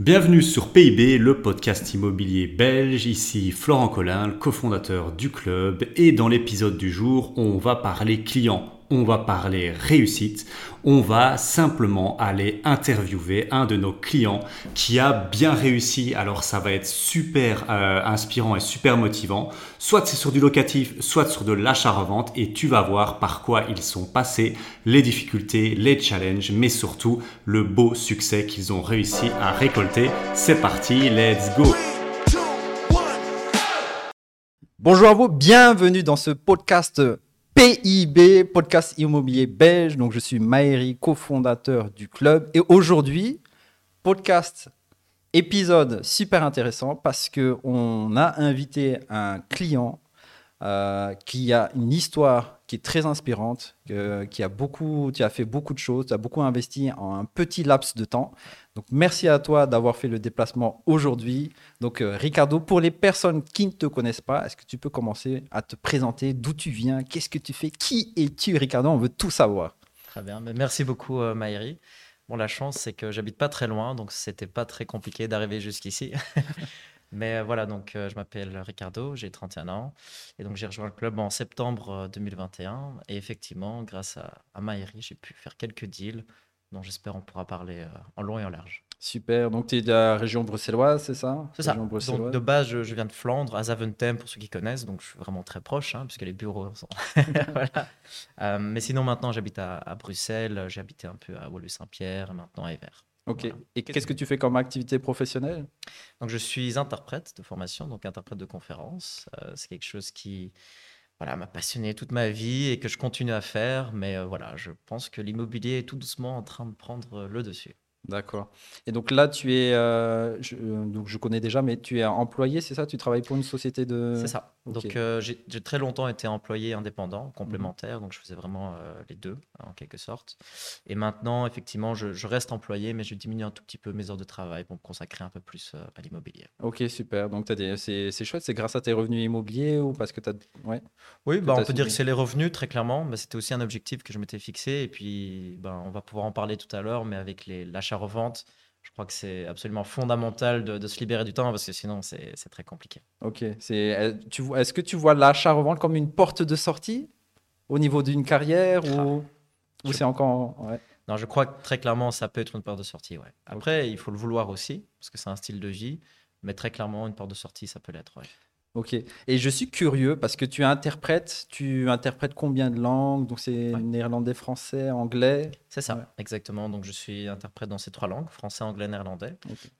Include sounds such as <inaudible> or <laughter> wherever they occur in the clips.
Bienvenue sur PIB, le podcast immobilier belge. Ici Florent Collin, le cofondateur du club. Et dans l'épisode du jour, on va parler clients on va parler réussite, on va simplement aller interviewer un de nos clients qui a bien réussi. Alors ça va être super euh, inspirant et super motivant. Soit c'est sur du locatif, soit sur de l'achat-revente et tu vas voir par quoi ils sont passés, les difficultés, les challenges, mais surtout le beau succès qu'ils ont réussi à récolter. C'est parti, let's go! Bonjour à vous, bienvenue dans ce podcast PIB, podcast immobilier belge. Donc, je suis Maëri, cofondateur du club. Et aujourd'hui, podcast épisode super intéressant parce qu'on a invité un client euh, qui a une histoire qui est très inspirante, qui, a beaucoup, qui a fait beaucoup de choses, qui a beaucoup investi en un petit laps de temps. Donc, merci à toi d'avoir fait le déplacement aujourd'hui. Donc, euh, Ricardo, pour les personnes qui ne te connaissent pas, est-ce que tu peux commencer à te présenter? D'où tu viens, qu'est-ce que tu fais, qui es-tu, Ricardo? On veut tout savoir. Très bien, merci beaucoup, euh, Maïri. Bon, la chance, c'est que j'habite pas très loin, donc c'était pas très compliqué d'arriver jusqu'ici. <laughs> Mais euh, voilà, donc euh, je m'appelle Ricardo, j'ai 31 ans. Et donc j'ai rejoint le club en septembre 2021. Euh, et effectivement, grâce à, à Maïri, j'ai pu faire quelques deals dont j'espère on pourra parler en long et en large. Super. Donc, tu es de la région bruxelloise, c'est ça? C'est ça. Donc, de base, je, viens de Flandre, à Zaventem, pour ceux qui connaissent. Donc, je suis vraiment très proche, hein, puisque les bureaux sont. <laughs> voilà. mais sinon, maintenant, j'habite à, à, Bruxelles. J'ai habité un peu à Woluwe-Saint-Pierre, maintenant à Evert. Ok. Et qu'est-ce que tu fais comme activité professionnelle? Donc, je suis interprète de formation, donc interprète de conférence. Euh, c'est quelque chose qui voilà, m'a passionné toute ma vie et que je continue à faire. Mais euh, voilà, je pense que l'immobilier est tout doucement en train de prendre le dessus. D'accord. Et donc là, tu es, euh, je, euh, donc je connais déjà, mais tu es employé, c'est ça? Tu travailles pour une société de... C'est ça. Donc euh, j'ai très longtemps été employé indépendant, complémentaire, donc je faisais vraiment les deux, en quelque sorte. Et maintenant, effectivement, je, reste employé, mais je diminue un tout petit peu mes heures de travail pour me consacrer un peu plus à l'immobilier. Ok, super. Donc c'est chouette, c'est grâce à tes revenus immobiliers ou parce que tu as... Ouais. Oui, bah, on peut dire que c'est les revenus, très clairement. mais C'était aussi un objectif que je m'étais fixé. Et puis, ben, on va pouvoir en parler tout à l'heure, mais avec l'achat revente je crois que c'est absolument fondamental de, se libérer du temps parce que sinon c'est très compliqué. Ok. Est-ce que tu vois l'achat-revente comme une porte de sortie au niveau d'une carrière ou, ou c'est encore. Non, je crois que très clairement ça peut être une porte de sortie. Ouais. Après, il faut le vouloir aussi parce que c'est un style de vie, mais très clairement une porte de sortie ça peut l'être. Ok. Et je suis curieux parce que tu interprètes, tu interprètes combien de langues? Donc c'est néerlandais, français, anglais? C'est ça, exactement. Donc je suis interprète dans ces trois langues, français, anglais, néerlandais,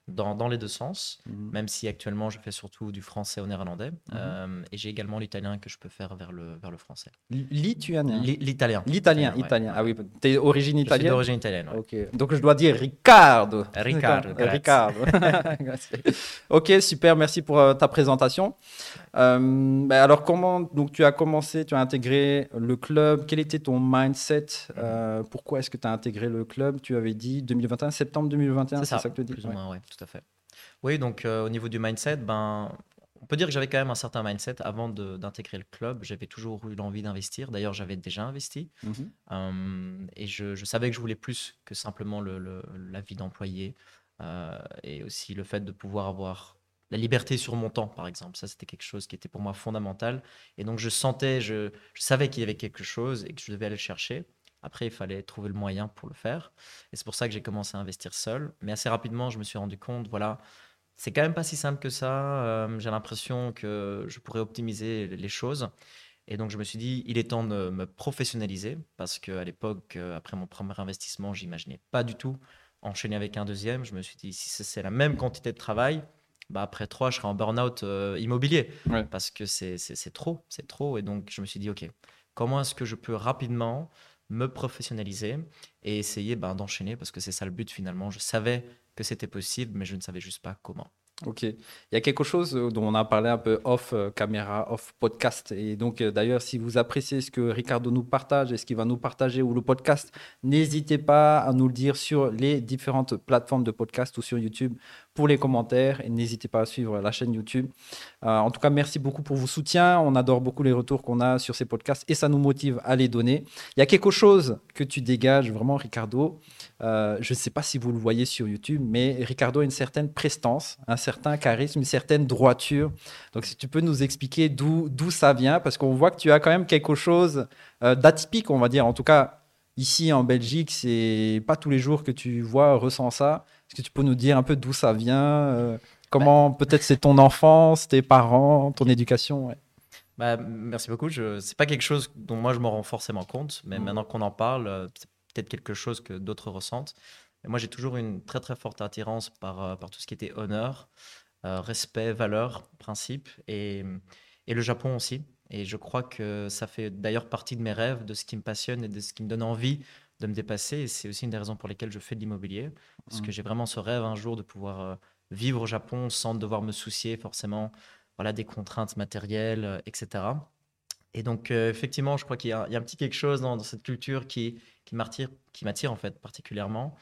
dans, dans, les deux sens, mhm. même si actuellement je fais surtout du français au néerlandais. Mhm. Euh, et j'ai également l'italien que je peux faire vers le, vers le français. Lituanien L'italien. L'italien, italien. Ah oui, tu es d'origine italienne Je d'origine italienne, Ok. Donc je dois dire Riccardo. Riccardo. Riccardo. <laughs> ok, super, merci pour euh, ta présentation. Euh, ben alors, comment donc, tu as commencé, tu as intégré le club Quel était ton mindset Pourquoi est-ce que tu as intégré le club Tu avais dit 2021, septembre 2021, c'est ça, que tu dis Plus ou moins, oui, tout à fait. Oui, donc euh, au niveau du mindset, ben, on peut dire que j'avais quand même un certain mindset avant d'intégrer le club. J'avais toujours eu l'envie d'investir. D'ailleurs, j'avais déjà investi. Mhm. et je, je, savais que je voulais plus que simplement le, la vie d'employé. et aussi le fait de pouvoir avoir la liberté sur mon temps, par exemple. Ça, c'était quelque chose qui était pour moi fondamental. Et donc, je sentais, je, savais qu'il y avait quelque chose et que je devais aller le chercher. Après, il fallait trouver le moyen pour le faire. Et c'est pour ça que j'ai commencé à investir seul. Mais assez rapidement, je me suis rendu compte, voilà, c'est quand même pas si simple que ça. Euh, j'ai l'impression que je pourrais optimiser les choses. Et donc, je me suis dit, il est temps de me professionnaliser parce qu'à l'époque, euh, après mon premier investissement, j'imaginais pas du tout enchaîner avec un deuxième. Je me suis dit, si c'est la même quantité de travail, bah après trois, je serai en burn-out euh, immobilier parce que c'est trop, c'est trop. Et donc, je me suis dit, OK, comment est-ce que je peux rapidement me professionnaliser et essayer ben, d'enchaîner parce que c'est ça le but finalement. Je savais que c'était possible, mais je ne savais juste pas comment. Ok. Il y a quelque chose euh, dont on a parlé un peu off euh, caméra, off podcast. Et donc, euh, d'ailleurs, si vous appréciez ce que Ricardo nous partage et ce qu'il va nous partager ou le podcast, n'hésitez pas à nous le dire sur les différentes plateformes de podcast ou sur YouTube pour les commentaires. Et n'hésitez pas à suivre la chaîne YouTube. en tout cas, merci beaucoup pour vos soutiens. On adore beaucoup les retours qu'on a sur ces podcasts et ça nous motive à les donner. Il y a quelque chose que tu dégages vraiment, Ricardo. je ne sais pas si vous le voyez sur YouTube, mais Ricardo a une certaine prestance, un certain certain charisme, une certaine droiture. Donc, si tu peux nous expliquer d'où ça vient, parce qu'on voit que tu as quand même quelque chose euh, d'atypique, on va dire. En tout cas, ici en Belgique, c'est pas tous les jours que tu vois, ressens ça. Est-ce que tu peux nous dire un peu d'où ça vient euh, Comment peut-être c'est ton enfance, tes parents, ton éducation bah, merci beaucoup. Ce n'est pas quelque chose dont moi je me rends forcément compte, mais mmh. maintenant qu'on en parle, euh, c'est peut-être quelque chose que d'autres ressentent moi, j'ai toujours une très très forte attirance par, euh, par tout ce qui était honneur, euh, respect, valeur, principe, et, et le Japon aussi. Et je crois que ça fait d'ailleurs partie de mes rêves, de ce qui me passionne et de ce qui me donne envie de me dépasser. Et c'est aussi une des raisons pour lesquelles je fais de l'immobilier. Parce que mmh. j'ai vraiment ce rêve un jour de pouvoir euh, vivre au Japon sans devoir me soucier forcément voilà, des contraintes matérielles, etc. Et donc, effectivement, je crois qu'il y, a un petit quelque chose dans, dans cette culture qui, qui m'attire en fait particulièrement.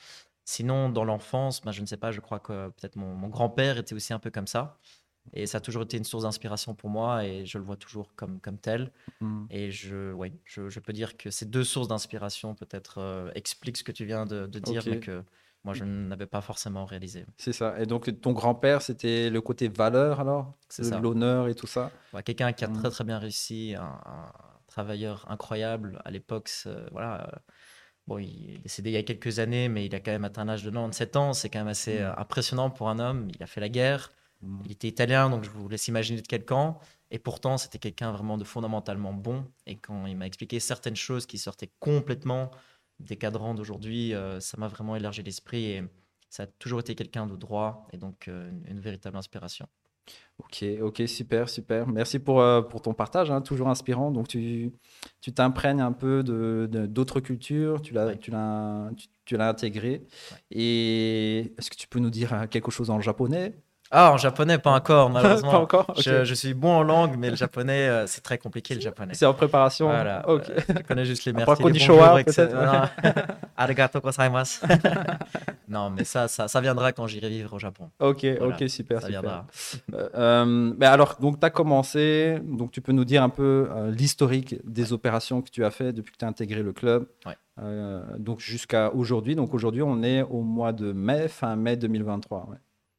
Sinon, dans l'enfance, ben, je ne sais pas, je crois que peut-être mon, grand-père était aussi un peu comme ça. Et ça a toujours été une source d'inspiration pour moi et je le vois toujours comme, comme tel. Mmh. Et je, ouais, je, je, peux dire que ces deux sources d'inspiration peut-être euh, expliquent ce que tu viens de, dire, mais que moi, je n'avais pas forcément réalisé. C'est ça. Et donc, ton grand-père, c'était le côté valeur alors? C'est. L'honneur et tout ça? Quelqu'un qui a mmh. très, très bien réussi, un, travailleur incroyable à l'époque. Voilà. Euh, Bon, il est décédé il y a quelques années, mais il a quand même atteint l'âge de 97 ans. C'est quand même assez mm. euh, impressionnant pour un homme. Il a fait la guerre. Mm. Il était italien, donc je vous laisse imaginer de quel camp. Et pourtant, c'était quelqu'un vraiment de fondamentalement bon. Et quand il m'a expliqué certaines choses qui sortaient complètement des cadrans d'aujourd'hui, euh, ça m'a vraiment élargi l'esprit. Et ça a toujours été quelqu'un de droit et donc euh, une véritable inspiration. Ok, ok, super, super. Merci pour, euh, pour ton partage, hein, toujours inspirant. Donc, tu t'imprègnes un peu d'autres de, d'autres cultures, tu l'as tu tu, l'as intégré. Et est-ce que tu peux nous dire quelque chose en japonais? Ah, en japonais, pas encore, <laughs> malheureusement. pas encore je, suis bon en langue, mais le japonais, euh, c'est très compliqué, le japonais. C'est en préparation Voilà. Euh, je connais juste les <laughs> merci, les bonjours, etc. <laughs> Arigato gozaimasu. non, mais ça, ça, ça, viendra quand j'irai vivre au Japon. Ok, ok, super. Ça viendra. Euh, mais alors, donc, tu as commencé, donc tu peux nous dire un peu l'historique des opérations que tu as fait depuis que tu as intégré le club. Ouais. donc, jusqu'à aujourd'hui. Donc, aujourd'hui, on est au mois de mai, fin mai 2023. Ouais.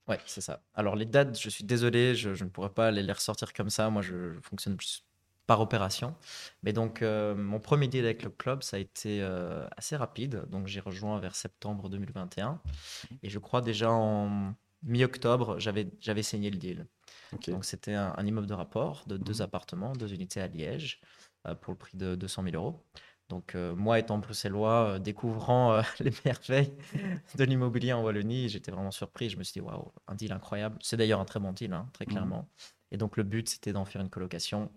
Ouais, c'est ça. Alors les dates, je suis désolé, je, ne pourrais pas les, ressortir comme ça. Moi, je, fonctionne plus par opération. Mais donc, euh, mon premier deal avec le club, ça a été euh, assez rapide. Donc, j'ai rejoint vers septembre 2021. Et je crois déjà en mi-octobre, j'avais, signé le deal. Donc, c'était un, immeuble de rapport de deux mhm. appartements, deux unités à Liège, euh, pour le prix de 200 000 euros. Donc, euh, moi, étant bruxellois, euh, découvrant euh, <laughs> les merveilles de l'immobilier en Wallonie, j'étais vraiment surpris. Je me suis dit, waouh, un deal incroyable. C'est d'ailleurs un très bon deal, hein, très mmh. clairement. Et donc, le but, c'était d'en faire une colocation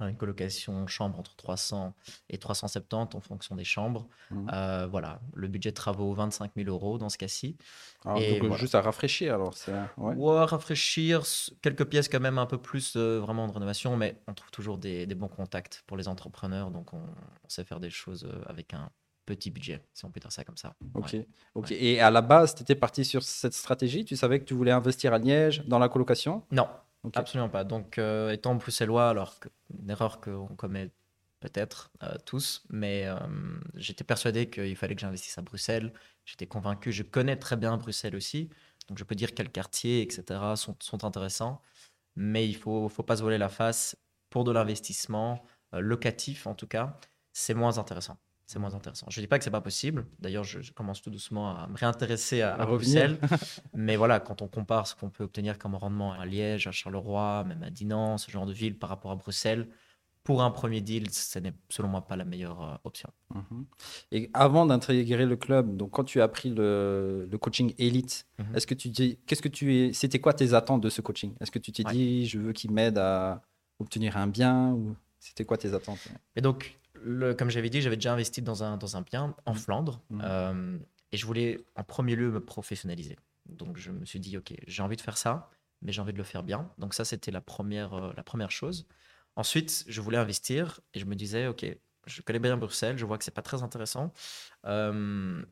une colocation chambre entre 300 et 370 en fonction des chambres. Mmh. Euh, voilà, le budget de travaux 25 000 euros dans ce cas-ci. Ah, et donc juste à rafraîchir alors ouais. rafraîchir, quelques pièces quand même un peu plus euh, vraiment de rénovation, mais on trouve toujours des, bons contacts pour les entrepreneurs, donc on, sait faire des choses euh, avec un petit budget, si on peut dire ça comme ça. Ok, ok. Et à la base, tu étais parti sur cette stratégie? Tu savais que tu voulais investir à Liège dans la colocation? Non, Absolument pas. Donc, euh, étant bruxellois, alors une erreur qu'on commet peut-être euh, tous, mais euh, j'étais persuadé qu'il fallait que j'investisse à Bruxelles. J'étais convaincu, je connais très bien Bruxelles aussi, donc je peux dire quels quartiers, etc., sont, intéressants, mais il ne faut, faut pas se voler la face. Pour de l'investissement locatif, en tout cas, c'est moins intéressant c'est moins intéressant. Je ne dis pas que c'est pas possible. D'ailleurs, je, commence tout doucement à me réintéresser à, Bruxelles. <laughs> Mais voilà, quand on compare ce qu'on peut obtenir comme rendement à Liège, à Charleroi, même à Dinan, ce genre de ville par rapport à Bruxelles, pour un premier deal, ce n'est selon moi pas la meilleure euh, option. Mhm. Et avant d'intégrer le club, donc quand tu as pris le, coaching élite, mhm. est-ce que tu dis, qu'est-ce que tu es, c'était quoi tes attentes de ce coaching? Est-ce que tu t'es dit, je veux qu'il m'aide à obtenir un bien ou c'était quoi tes attentes? Et donc comme j'avais dit, j'avais déjà investi dans un, dans un bien en mmh. Flandre mmh. Euh, et je voulais en premier lieu me professionnaliser. Donc je me suis dit, ok, j'ai envie de faire ça, mais j'ai envie de le faire bien. Donc ça, c'était la première, euh, la première chose. Ensuite, je voulais investir et je me disais, OK, je connais bien Bruxelles, je vois que c'est pas très intéressant. Euh,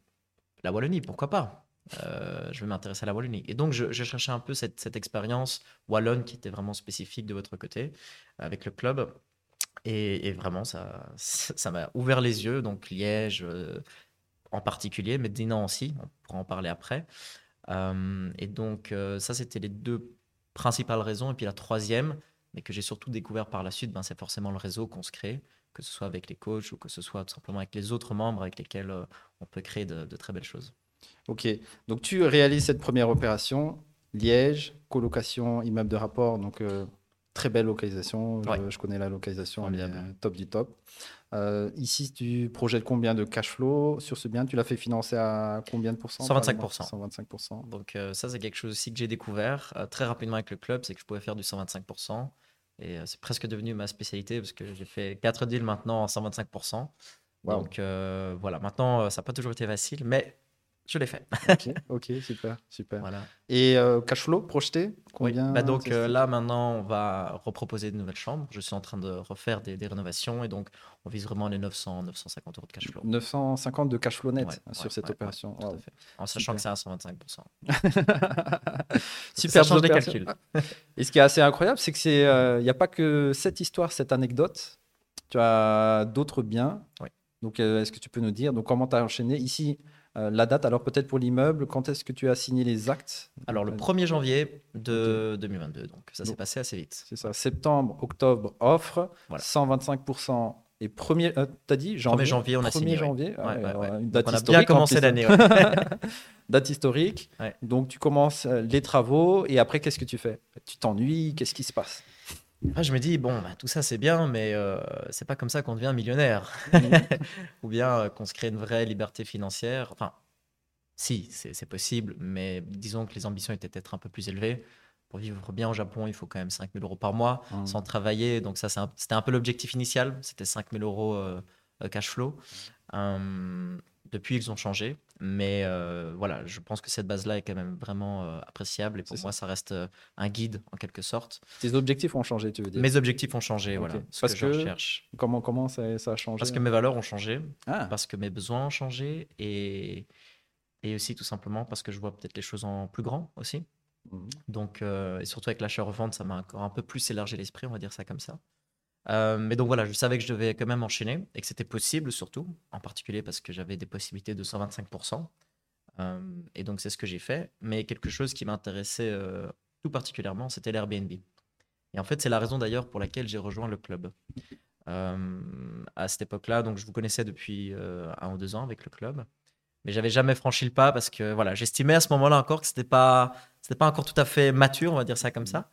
la Wallonie, pourquoi pas? Euh, Je vais m'intéresser à la Wallonie. Et donc, je, cherchais un peu cette, cette, expérience wallonne qui était vraiment spécifique de votre côté avec le club. Et, vraiment, ça ça m'a ouvert les yeux. Donc, Liège en particulier, mais Dinan aussi, on pourra en parler après. et donc, ça, c'était les deux principale raison. Et puis la troisième, mais que j'ai surtout découvert par la suite, ben, c'est forcément le réseau qu'on se crée, que ce soit avec les coachs ou que ce soit tout simplement avec les autres membres avec lesquels euh, on peut créer de, très belles choses. Ok, donc tu réalises cette première opération, Liège, colocation, immeuble de rapport, donc euh, très belle localisation. Je, connais la localisation, elle est top du top. Euh, ici, tu projettes combien de cash flow sur ce bien? Tu l'as fait financer à combien de pourcents? 125%. 125%. Donc euh, ça, c'est quelque chose aussi que j'ai découvert euh, très rapidement avec le club, c'est que je pouvais faire du 125%. Et c'est presque devenu ma spécialité parce que j'ai fait 4 deals maintenant en 125%. Donc voilà, maintenant, ça n'a pas toujours été facile, mais je l'ai fait. <laughs> ok, super, super. Voilà. Et euh, cash flow projeté Combien bah donc euh, là maintenant on va reproposer de nouvelles chambres. Je suis en train de refaire des, rénovations et donc on vise vraiment les 900, 950 euros de cash flow. 950 de cash flow net sur cette opération. En sachant que c'est à 125%. <laughs> <laughs> super, ça change les calculs. et ce qui est assez incroyable, c'est c'est, euh, n'y a pas que cette histoire, cette anecdote. Tu as d'autres biens. Donc est-ce que tu peux nous dire donc comment tu as enchaîné? Ici? Euh, la date, alors peut-être pour l'immeuble, quand est-ce que tu as signé les actes? Alors le 1er janvier de 2022, donc ça s'est passé assez vite. C'est ça, septembre, octobre, offre, 125% et premier, euh, dit janvier? 1er janvier, on a signé. janvier, Une date on a bien commencé l'année. <laughs> <laughs> date historique. Donc tu commences euh, les travaux et après qu'est-ce que tu fais? Tu t'ennuies Qu'est-ce qui se passe? Je me dis, bon, bah, tout ça c'est bien, mais euh, c'est pas comme ça qu'on devient millionnaire. <laughs> Ou bien euh, qu'on se crée une vraie liberté financière. Enfin, si, c'est possible, mais disons que les ambitions étaient peut-être un peu plus élevées. Pour vivre bien au Japon, il faut quand même 5000 euros par mois mmh. sans travailler. Donc, ça, c'était un, peu l'objectif initial. C'était 5000 euros euh, cash flow. Depuis, ils ont changé. Mais euh, voilà, je pense que cette base-là est quand même vraiment euh, appréciable. Et pour moi, ça. reste euh, un guide en quelque sorte. Tes objectifs ont changé, tu veux dire? Mes objectifs ont changé, voilà. Ce parce que, je recherche. Comment, comment ça, a changé? Parce que mes valeurs ont changé. Ah. Parce que mes besoins ont changé. Et, et aussi tout simplement parce que je vois peut-être les choses en plus grand aussi. Mmh. Donc, et surtout avec l'achat-revente, ça m'a encore un peu plus élargi l'esprit, on va dire ça comme ça. Euh, mais donc voilà, je savais que je devais quand même enchaîner et que c'était possible surtout, en particulier parce que j'avais des possibilités de 125%. Euh, et donc c'est ce que j'ai fait. Mais quelque chose qui m'intéressait euh, tout particulièrement, c'était l'Airbnb. Et en fait, c'est la raison d'ailleurs pour laquelle j'ai rejoint le club. à cette époque-là, donc je vous connaissais depuis un ou deux ans avec le club, mais j'avais jamais franchi le pas parce que voilà, j'estimais à ce moment-là encore que c'était pas, c'était pas encore tout à fait mature, on va dire ça comme ça.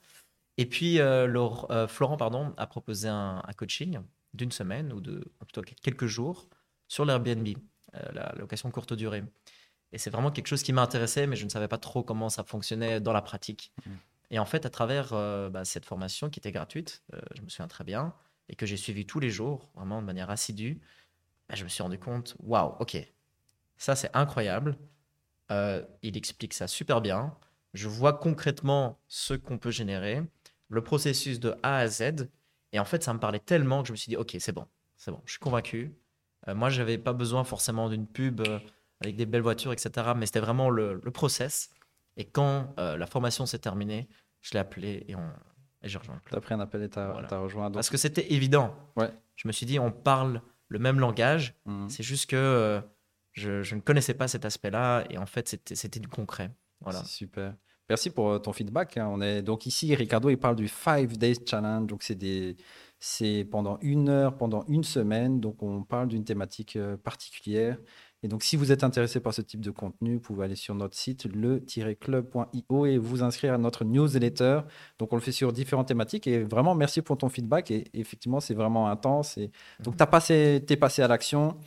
Et puis, euh, euh, Florent pardon, a proposé un, coaching d'une semaine ou de plutôt quelques jours sur l'Airbnb, euh, la location courte durée. Et c'est vraiment quelque chose qui m'intéressait, mais je ne savais pas trop comment ça fonctionnait dans la pratique. Mmh. Et en fait, à travers bah, cette formation qui était gratuite, je me souviens très bien, et que j'ai suivi tous les jours, vraiment de manière assidue, bah, je me suis rendu compte, waouh, ok, ça c'est incroyable. il explique ça super bien. Je vois concrètement ce qu'on peut générer le processus de A à Z. Et en fait, ça me parlait tellement que je me suis dit, OK, c'est bon, c'est bon, je suis convaincu. Euh, moi, je n'avais pas besoin forcément d'une pub euh, avec des belles voitures, etc. Mais c'était vraiment le, process. Et quand euh, la formation s'est terminée, je l'ai appelé et, on, et j'ai rejoint. Tu as pris un appel et tu as, rejoint. Parce que c'était évident. Ouais. Je me suis dit, on parle le même langage. Mmh. C'est juste que je, je, ne connaissais pas cet aspect-là. Et en fait, c'était du concret. Voilà. Super. Merci pour euh, ton feedback. Hein. On est donc ici, Ricardo, il parle du Five Days Challenge. Donc c'est pendant une heure, pendant une semaine. Donc on parle d'une thématique euh, particulière. Et donc, si vous êtes intéressé par ce type de contenu, vous pouvez aller sur notre site, le-club.io, et vous inscrire à notre newsletter. Donc, on le fait sur différentes thématiques. Et vraiment, merci pour ton feedback. Et effectivement, c'est vraiment intense. Et donc, tu passé, es passé à l'action.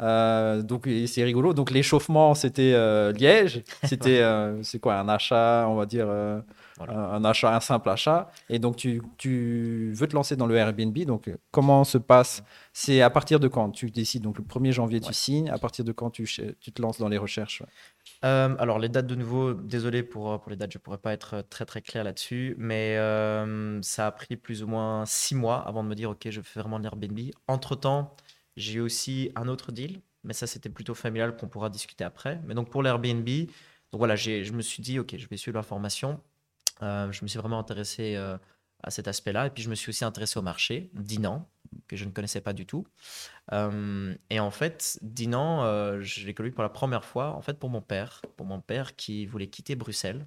Euh, donc, c'est rigolo. Donc, l'échauffement, c'était euh, Liège. <laughs> C'était, euh, c'est quoi, un achat, on va dire un achat, un simple achat. Et donc, tu, tu, veux te lancer dans le Airbnb. Donc, comment se passe C'est à partir de quand tu décides Donc, le 1er janvier, tu signes. À partir de quand tu, tu te lances dans les recherches? Euh, alors, les dates de nouveau, désolé pour, pour les dates, je ne pourrais pas être très très clair là-dessus, mais euh, ça a pris plus ou moins six mois avant de me dire, OK, je fais vraiment l'Airbnb. Entre-temps, j'ai aussi un autre deal, mais ça, c'était plutôt familial qu'on pourra discuter après. Mais donc, pour l'Airbnb, donc voilà, je me suis dit, OK, je vais suivre l'information. Euh, je me suis vraiment intéressé à cet aspect-là. Et puis, je me suis aussi intéressé au marché, Dinan, que je ne connaissais pas du tout. Euh, et en fait, Dinan, euh, je l'ai connu pour la première fois, en fait, pour mon père, pour mon père qui voulait quitter Bruxelles.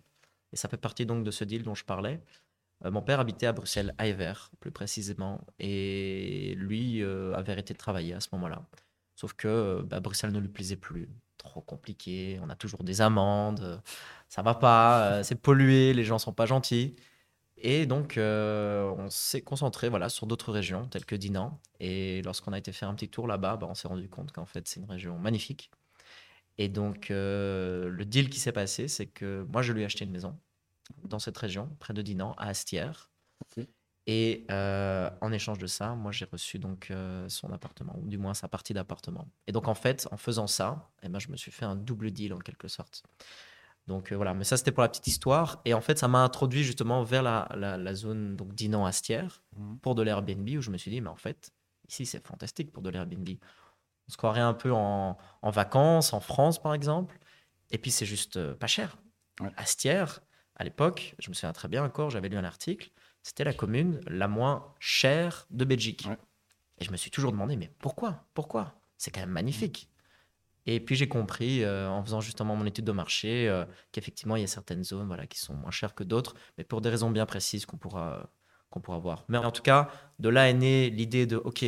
Et ça fait partie donc de ce deal dont je parlais. Euh, mon père habitait à Bruxelles, à Ever, plus précisément, et lui avait arrêté de travailler à ce moment-là. Sauf que bah, Bruxelles ne lui plaisait plus, trop compliqué, on a toujours des amendes, ça va pas, c'est pollué, les gens sont pas gentils. Et donc, euh, on s'est concentré voilà, sur d'autres régions, telles que Dinan. Et lorsqu'on a été faire un petit tour là-bas, bah, on s'est rendu compte qu'en fait, c'est une région magnifique. Et donc, euh, le deal qui s'est passé, c'est que moi, je lui ai acheté une maison dans cette région, près de Dinan, à Astières. Et euh, en échange de ça, moi, j'ai reçu donc son appartement, ou du moins sa partie d'appartement. Et donc, en fait, en faisant ça, eh ben, je me suis fait un double deal en quelque sorte. Donc euh, voilà, mais ça c'était pour la petite histoire. Et en fait, ça m'a introduit justement vers la, la, zone donc Dinan-Astière mhm. pour de l'Airbnb où je me suis dit, mais en fait, ici c'est fantastique pour de l'Airbnb. On se croirait un peu en, en, vacances, en France par exemple. Et puis c'est juste euh, pas cher. Astière, à l'époque, je me souviens très bien encore, j'avais lu un article, c'était la commune la moins chère de Belgique. Et je me suis toujours demandé, mais pourquoi? Pourquoi? C'est quand même magnifique. Et puis j'ai compris, euh, en faisant justement mon étude de marché, euh, qu'effectivement, il y a certaines zones voilà, qui sont moins chères que d'autres, mais pour des raisons bien précises qu'on pourra, qu'on pourra voir. Mais en tout cas, de là est née l'idée de, OK,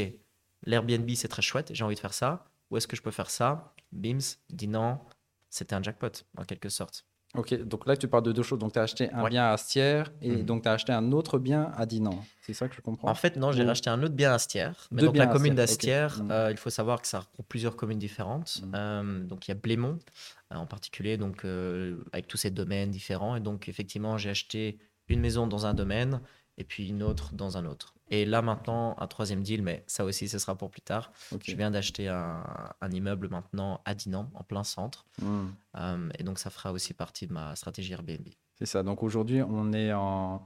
l'Airbnb, c'est très chouette, j'ai envie de faire ça. Où est-ce que je peux faire ça? Bims dit non, c'était un jackpot, en quelque sorte. Ok, donc là tu parles de deux choses. Donc tu as acheté un bien à Astière et mhm. donc tu as acheté un autre bien à Dinan. C'est ça que je comprends? En fait, non, j'ai acheté un autre bien à Astière. Mais donc la commune d'Astière, mhm. euh, il faut savoir que ça regroupe plusieurs communes différentes. Mhm. Euh, donc il y a Blémont euh, en particulier, donc avec tous ces domaines différents. Et donc effectivement, j'ai acheté une maison dans un domaine et puis une autre dans un autre. Et là maintenant, un troisième deal, mais ça aussi, ce sera pour plus tard. Je viens d'acheter un, immeuble maintenant à Dinan, en plein centre. Hmm. Euh, et donc, ça fera aussi partie de ma stratégie Airbnb. C'est ça. Donc aujourd'hui, on est en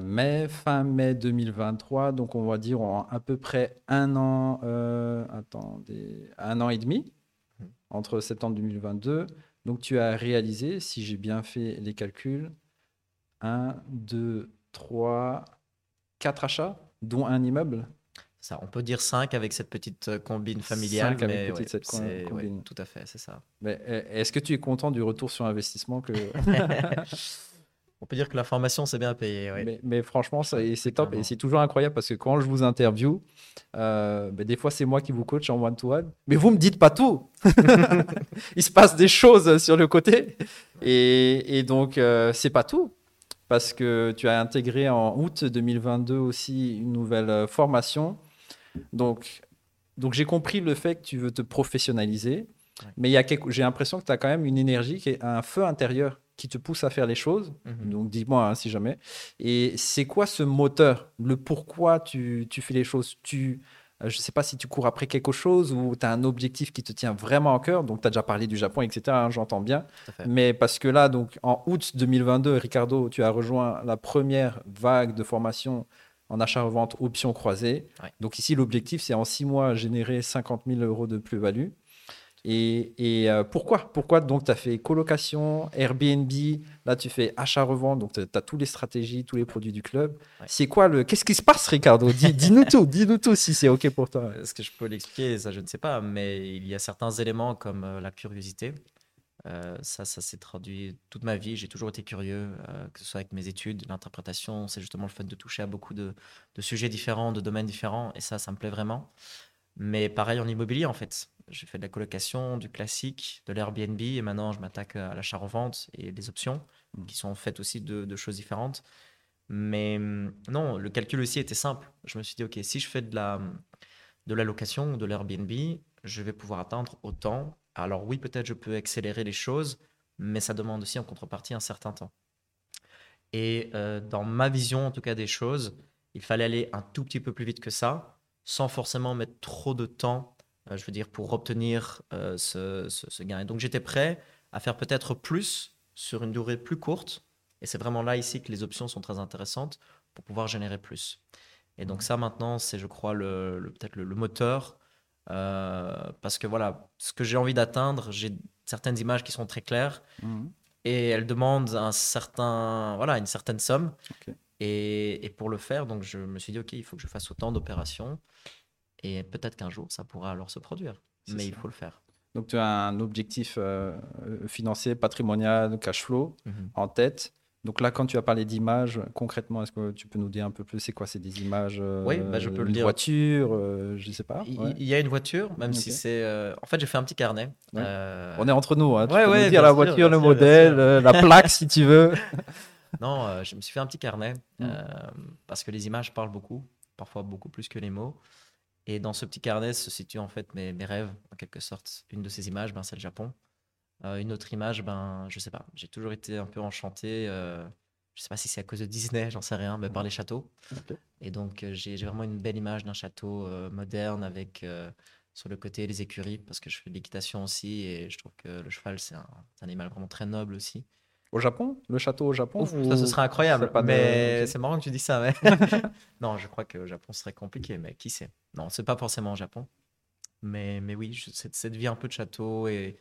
mai, fin mai 2023. Donc on va dire en à peu près un an, euh, attendez, un an et demi, hmm. entre septembre 2022. Donc tu as réalisé, si j'ai bien fait les calculs, un, deux, trois, quatre achats dont un immeuble ça, on peut dire 5 avec cette petite euh, combine familiale. 5 avec petite, cette combine. tout à fait, c'est ça. Mais euh, est-ce que tu es content du retour sur investissement que... <laughs> On peut dire que la formation, c'est bien payé. Mais, mais, franchement, c'est top et c'est toujours incroyable parce que quand je vous interview, euh, ben, des fois, c'est moi qui vous coach en one-to-one. mais vous me dites pas tout. <laughs> Il se passe des choses sur le côté. Et, et donc, c'est pas tout parce que tu as intégré en août 2022 aussi une nouvelle euh, formation. Donc, donc j'ai compris le fait que tu veux te professionnaliser, mais j'ai l'impression que tu as quand même une énergie, qui est un feu intérieur qui te pousse à faire les choses. Mhm. Donc dis-moi hein, si jamais. Et c'est quoi ce moteur? Le pourquoi tu, tu fais les choses? Tu, je ne sais pas si tu cours après quelque chose ou tu as un objectif qui te tient vraiment à cœur. Donc, tu as déjà parlé du Japon, etc. Hein, j'entends bien. Mais parce que là, donc, en août 2022, Ricardo, tu as rejoint la première vague de formation en achat-revente option croisée. Donc, ici, l'objectif, c'est en six mois générer 50 000 euros de plus-value. Et, euh, pourquoi? Pourquoi? Donc tu as fait colocation, Airbnb, là tu fais achat-revente, donc tu as toutes les stratégies, tous les produits du club. C'est quoi le. Qu'est-ce qui se passe, Ricardo? Dis-nous tout, dis-nous tout si c'est OK pour toi. Est-ce que je peux l'expliquer Ça, je ne sais pas, mais il y a certains éléments comme euh, la curiosité. Euh, ça, ça s'est traduit toute ma vie. J'ai toujours été curieux, que ce soit avec mes études, l'interprétation. C'est justement le fait de toucher à beaucoup de, de, sujets différents, de domaines différents. Et ça, ça me plaît vraiment. Mais pareil en immobilier, en fait. J'ai fait de la colocation, du classique, de l'Airbnb, et maintenant je m'attaque à l'achat-revente et des options, qui sont faites aussi de, choses différentes. Mais mmh, non, le calcul aussi était simple. Je me suis dit, OK, si je fais de la, de la location ou de l'Airbnb, je vais pouvoir atteindre autant. Alors oui, peut-être je peux accélérer les choses, mais ça demande aussi en contrepartie un certain temps. Et euh, dans ma vision, en tout cas, des choses, il fallait aller un tout petit peu plus vite que ça, sans forcément mettre trop de temps, je veux dire, pour obtenir euh, ce, gain. Et donc j'étais prêt à faire peut-être plus sur une durée plus courte. Et c'est vraiment là ici que les options sont très intéressantes pour pouvoir générer plus. Et donc ça maintenant, c'est je crois le, peut-être le, moteur. Euh, parce que voilà, ce que j'ai envie d'atteindre, j'ai certaines images qui sont très claires mhm. et elles demandent un certain, voilà, une certaine somme. Et, et, pour le faire, donc je me suis dit, OK, il faut que je fasse autant d'opérations. Et peut-être qu'un jour, ça pourra alors se produire. Mais il faut le faire. Donc, tu as un objectif euh, financier, patrimonial, cash flow mhm. en tête. Donc là, quand tu as parlé d'images, concrètement, est-ce que tu peux nous dire un peu plus c'est quoi? C'est des images euh, Oui, bah, je peux le dire. voiture, euh, je ne sais pas. Il, y a une voiture, même si c'est. En fait, j'ai fait un petit carnet. On est entre nous. Hein. Tu peux nous dire la voiture, le modèle, la plaque, si tu veux. <laughs> non, je me suis fait un petit carnet mm. parce que les images parlent beaucoup, parfois beaucoup plus que les mots. Et dans ce petit carnet se situent en fait mes, mes rêves, en quelque sorte. Une de ces images, ben, c'est le Japon. Euh, une autre image, ben, je sais pas. J'ai toujours été un peu enchanté. Euh, je sais pas si c'est à cause de Disney, j'en sais rien, mais par les châteaux. Et donc, euh, j'ai vraiment une belle image d'un château euh, moderne avec sur le côté les écuries, parce que je fais de l'équitation aussi et je trouve que le cheval, c'est un, un, animal vraiment très noble aussi. Au Japon? Le château au Japon Ça, ce serait incroyable. Mais c'est marrant que tu dis ça. Mais... <laughs> non, je crois qu'au Japon, ce serait compliqué, mais qui sait? Non, c'est pas forcément au Japon. Mais, mais oui, cette, cette vie un peu de château et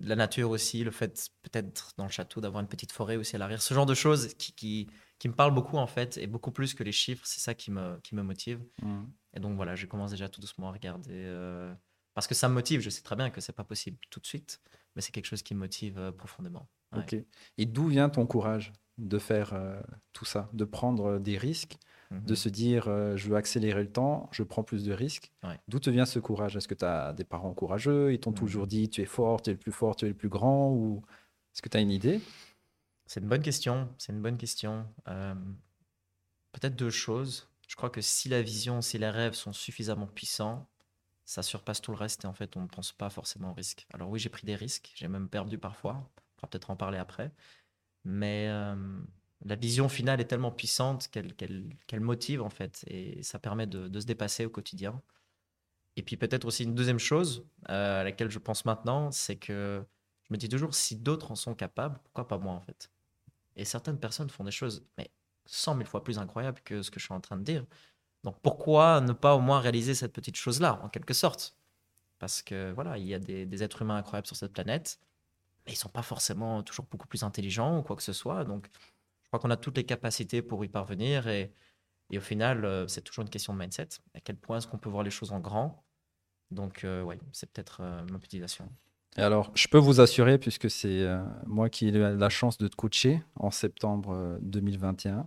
la nature aussi, le fait peut-être dans le château d'avoir une petite forêt aussi à l'arrière, ce genre de choses qui, qui, qui, me parlent beaucoup en fait, et beaucoup plus que les chiffres, c'est ça qui me, qui me motive. Mmh. Et donc voilà, je commence déjà tout doucement à regarder. Euh, parce que ça me motive, je sais très bien que c'est pas possible tout de suite, mais c'est quelque chose qui me motive euh, profondément. Ok. Et d'où vient ton courage de faire euh, tout ça, de prendre des risques, de mhm. se dire euh, je veux accélérer le temps, je prends plus de risques D'où te vient ce courage? Est-ce que tu as des parents courageux? Ils t'ont mhm. toujours dit tu es fort, tu es le plus fort, tu es le plus grand Ou est-ce que tu as une idée? C'est une bonne question. C'est une bonne question. Euh, peut-être deux choses. Je crois que si la vision, si les rêves sont suffisamment puissants, ça surpasse tout le reste et en fait, on ne pense pas forcément au risque. Alors oui, j'ai pris des risques, j'ai même perdu parfois. On pourra peut-être en parler après. Mais euh, la vision finale est tellement puissante qu'elle motive en fait et ça permet de, se dépasser au quotidien. Et puis peut-être aussi une deuxième chose euh, à laquelle je pense maintenant, c'est que je me dis toujours si d'autres en sont capables, pourquoi pas moi en fait? Et certaines personnes font des choses mais cent mille fois plus incroyables que ce que je suis en train de dire. Donc pourquoi ne pas au moins réaliser cette petite chose-là en quelque sorte? Parce que voilà, il y a des, êtres humains incroyables sur cette planète, mais ils sont pas forcément toujours beaucoup plus intelligents ou quoi que ce soit. Donc je crois qu'on a toutes les capacités pour y parvenir et, au final, euh, c'est toujours une question de mindset. À quel point est-ce qu'on peut voir les choses en grand? Donc, euh, oui, c'est peut-être euh, ma motivation. Et alors, je peux vous assurer, puisque c'est moi qui ai eu la chance de te coacher en septembre 2021,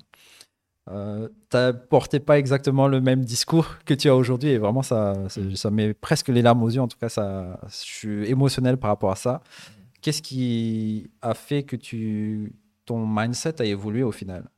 euh, tu n'apportais pas exactement le même discours que tu as aujourd'hui. Et vraiment, ça, ça met presque les larmes aux yeux. En tout cas, ça, je suis émotionnel par rapport à ça. Qu'est-ce qui a fait que tu ton mindset a évolué au final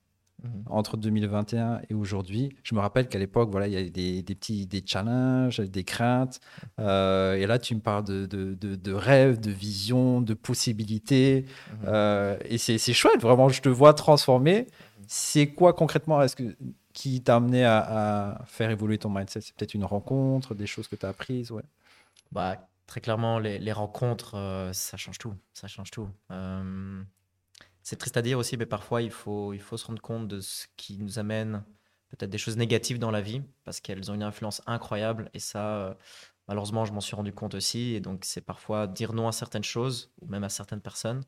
mhm. entre 2021 et aujourd'hui? Je me rappelle qu'à l'époque, voilà, il y a des, petits des challenges, des craintes. Euh, et là, tu me parles de, de, de, rêves, de visions, de possibilités. Mhm. Euh, et c'est chouette, vraiment, je te vois transformer. C'est quoi concrètement est-ce que, qui t'a amené à, faire évoluer ton mindset? C'est peut-être une rencontre, des choses que tu as apprises ouais. bah, Très clairement, les, rencontres, euh, ça change tout. Ça change tout. C'est triste à dire aussi, mais parfois il faut, il faut se rendre compte de ce qui nous amène peut-être des choses négatives dans la vie, parce qu'elles ont une influence incroyable. Et ça, euh, malheureusement, je m'en suis rendu compte aussi. Et donc, c'est parfois dire non à certaines choses, ou même à certaines personnes,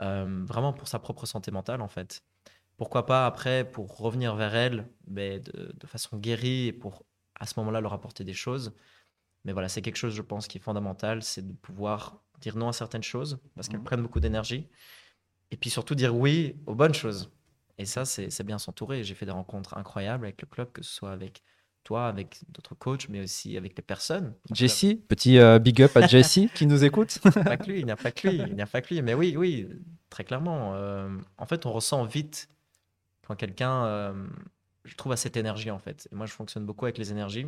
euh, vraiment pour sa propre santé mentale, en fait. Pourquoi pas après, pour revenir vers elles, mais de façon guérie, et pour à ce moment-là leur apporter des choses. Mais voilà, c'est quelque chose, je pense, qui est fondamental, c'est de pouvoir dire non à certaines choses, parce qu'elles mmh. prennent beaucoup d'énergie. Et puis surtout dire oui aux bonnes choses. Et ça, c'est bien s'entourer. J'ai fait des rencontres incroyables avec le club, que ce soit avec toi, avec d'autres coachs, mais aussi avec les personnes. Jesse, petit euh, big up à <laughs> Jesse qui nous écoute. pas que lui, il n'y a pas que lui, il n'y a pas que lui. Mais oui, oui, très clairement. Euh, en fait, on ressent vite quand quelqu'un, euh, je trouve, a cette énergie en fait. Et moi, je fonctionne beaucoup avec les énergies.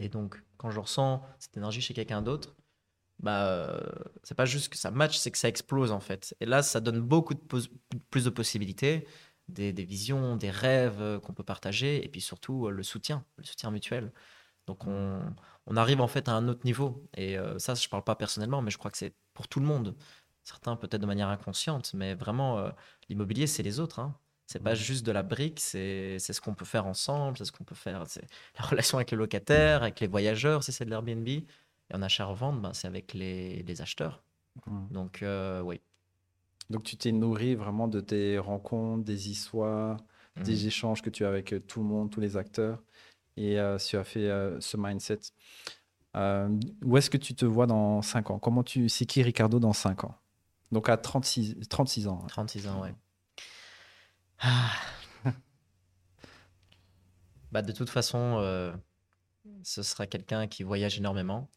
Et donc, quand je ressens cette énergie chez quelqu'un d'autre, bah, euh, c'est pas juste que ça match, c'est que ça explose en fait. Et là, ça donne beaucoup de plus de possibilités, des, visions, des rêves euh, qu'on peut partager, et puis surtout euh, le soutien, le soutien mutuel. Donc on, arrive en fait à un autre niveau. Et ça, je parle pas personnellement, mais je crois que c'est pour tout le monde. certains peut-être de manière inconsciente, mais vraiment, l'immobilier, c'est les autres. Hein. C'est pas juste de la brique, c'est ce qu'on peut faire ensemble, c'est ce qu'on peut faire. C'est la relation avec le locataire, avec les voyageurs, si c'est de l'Airbnb. Et en achat-revente, ben, c'est avec les, les acheteurs. Donc, euh, oui. Donc, tu t'es nourri vraiment de tes rencontres, des histoires, des mmh. échanges que tu as avec euh, tout le monde, tous les acteurs. Et euh, tu as fait ce mindset. où est-ce que tu te vois dans 5 ans? Comment tu... C'est qui Ricardo dans 5 ans? Donc, à 36, 36 ans. 36 ans, oui. Ah. <laughs> bah, de toute façon, euh, ce sera quelqu'un qui voyage énormément.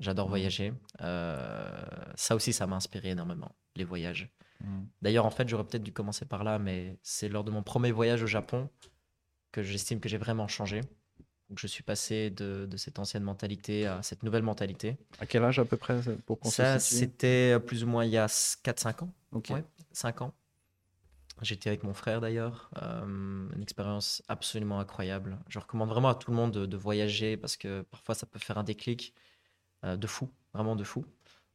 J'adore mmh. voyager. Euh, ça aussi, ça m'a inspiré énormément, les voyages. Mmh. D'ailleurs, en fait, j'aurais peut-être dû commencer par là, mais c'est lors de mon premier voyage au Japon que j'estime que j'ai vraiment changé. Donc, je suis passé de, cette ancienne mentalité à cette nouvelle mentalité. À quel âge à peu près pour Ça, c'était plus ou moins il y a 4-5 ans. Ok. 5 ans. J'étais avec mon frère d'ailleurs. Euh, une expérience absolument incroyable. Je recommande vraiment à tout le monde de, voyager parce que parfois ça peut faire un déclic euh, de fou, vraiment de fou.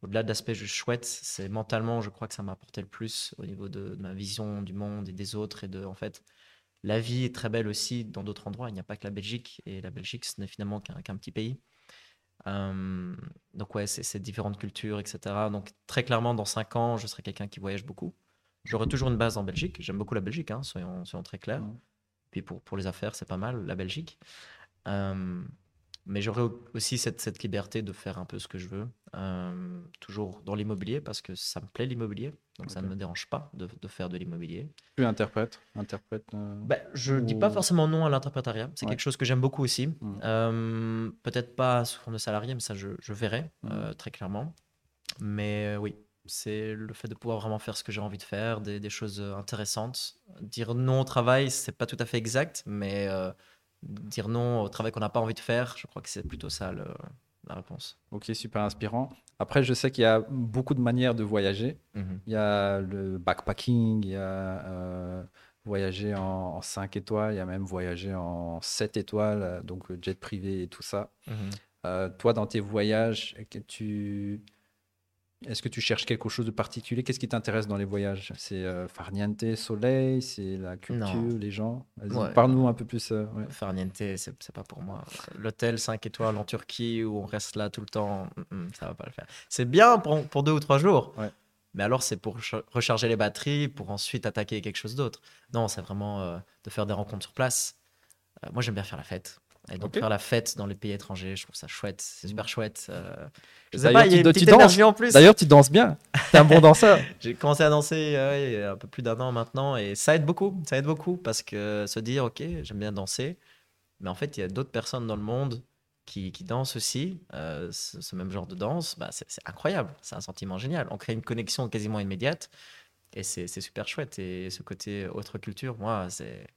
Au-delà de l'aspect juste chouette, c'est mentalement, je crois que ça m'a apporté le plus au niveau de, ma vision du monde et des autres. Et de, en fait, la vie est très belle aussi dans d'autres endroits. Il n'y a pas que la Belgique. Et la Belgique, ce n'est finalement qu'un petit pays. Euh, donc, ouais, c'est différentes cultures, etc. Donc, très clairement, dans cinq ans, je serai quelqu'un qui voyage beaucoup. J'aurai toujours une base en Belgique. J'aime beaucoup la Belgique, hein, soyons, très clairs. Puis pour, pour les affaires, c'est pas mal, la Belgique. Euh, mais j'aurai aussi cette, cette, liberté de faire un peu ce que je veux, euh, toujours dans l'immobilier, parce que ça me plaît l'immobilier. Donc ça ne me dérange pas de, de faire de l'immobilier. Tu interprètes, interprète, euh, ben, Je ne dis pas forcément non à l'interprétariat. C'est quelque chose que j'aime beaucoup aussi. Mmh. Peut-être pas sous forme de salarié, mais ça, je, je verrai mmh. très clairement. Mais oui, c'est le fait de pouvoir vraiment faire ce que j'ai envie de faire, des, choses euh, intéressantes. Dire non au travail, c'est pas tout à fait exact, mais euh, dire non au travail qu'on n'a pas envie de faire, je crois que c'est plutôt ça la réponse. Ok, super inspirant. Après, je sais qu'il y a beaucoup de manières de voyager. Mhm. Il y a le backpacking, il y a euh, voyager en, 5 étoiles, il y a même voyager en 7 étoiles, donc jet privé et tout ça. Mhm. toi, dans tes voyages, tu est-ce que tu cherches quelque chose de particulier? Qu'est-ce qui t'intéresse dans les voyages? C'est euh, farniente, soleil, c'est la culture, les gens? Parle-nous un peu plus. Euh, farniente, c'est pas pour moi. L'hôtel 5 étoiles en Turquie où on reste là tout le temps, mm, mm, ça va pas le faire. C'est bien pour, pour, deux ou trois jours, mais alors c'est pour recharger les batteries, pour ensuite attaquer quelque chose d'autre. Non, c'est vraiment euh, de faire des rencontres sur place. moi, j'aime bien faire la fête. Et donc faire la fête dans les pays étrangers, je trouve ça chouette, c'est super chouette. Euh... Je sais pas, il y a une petite énergie en plus. D'ailleurs, tu danses bien. T'es un bon danseur. <laughs> J'ai commencé à danser il y a un peu plus d'un an maintenant et ça aide beaucoup. Ça aide beaucoup parce que se dire, ok, j'aime bien danser, mais en fait, il y a d'autres personnes dans le monde qui, qui dansent aussi euh, ce, même genre de danse. Bah, c'est incroyable. C'est un sentiment génial. On crée une connexion quasiment immédiate et c'est super chouette. Et ce côté autre culture, moi, c'est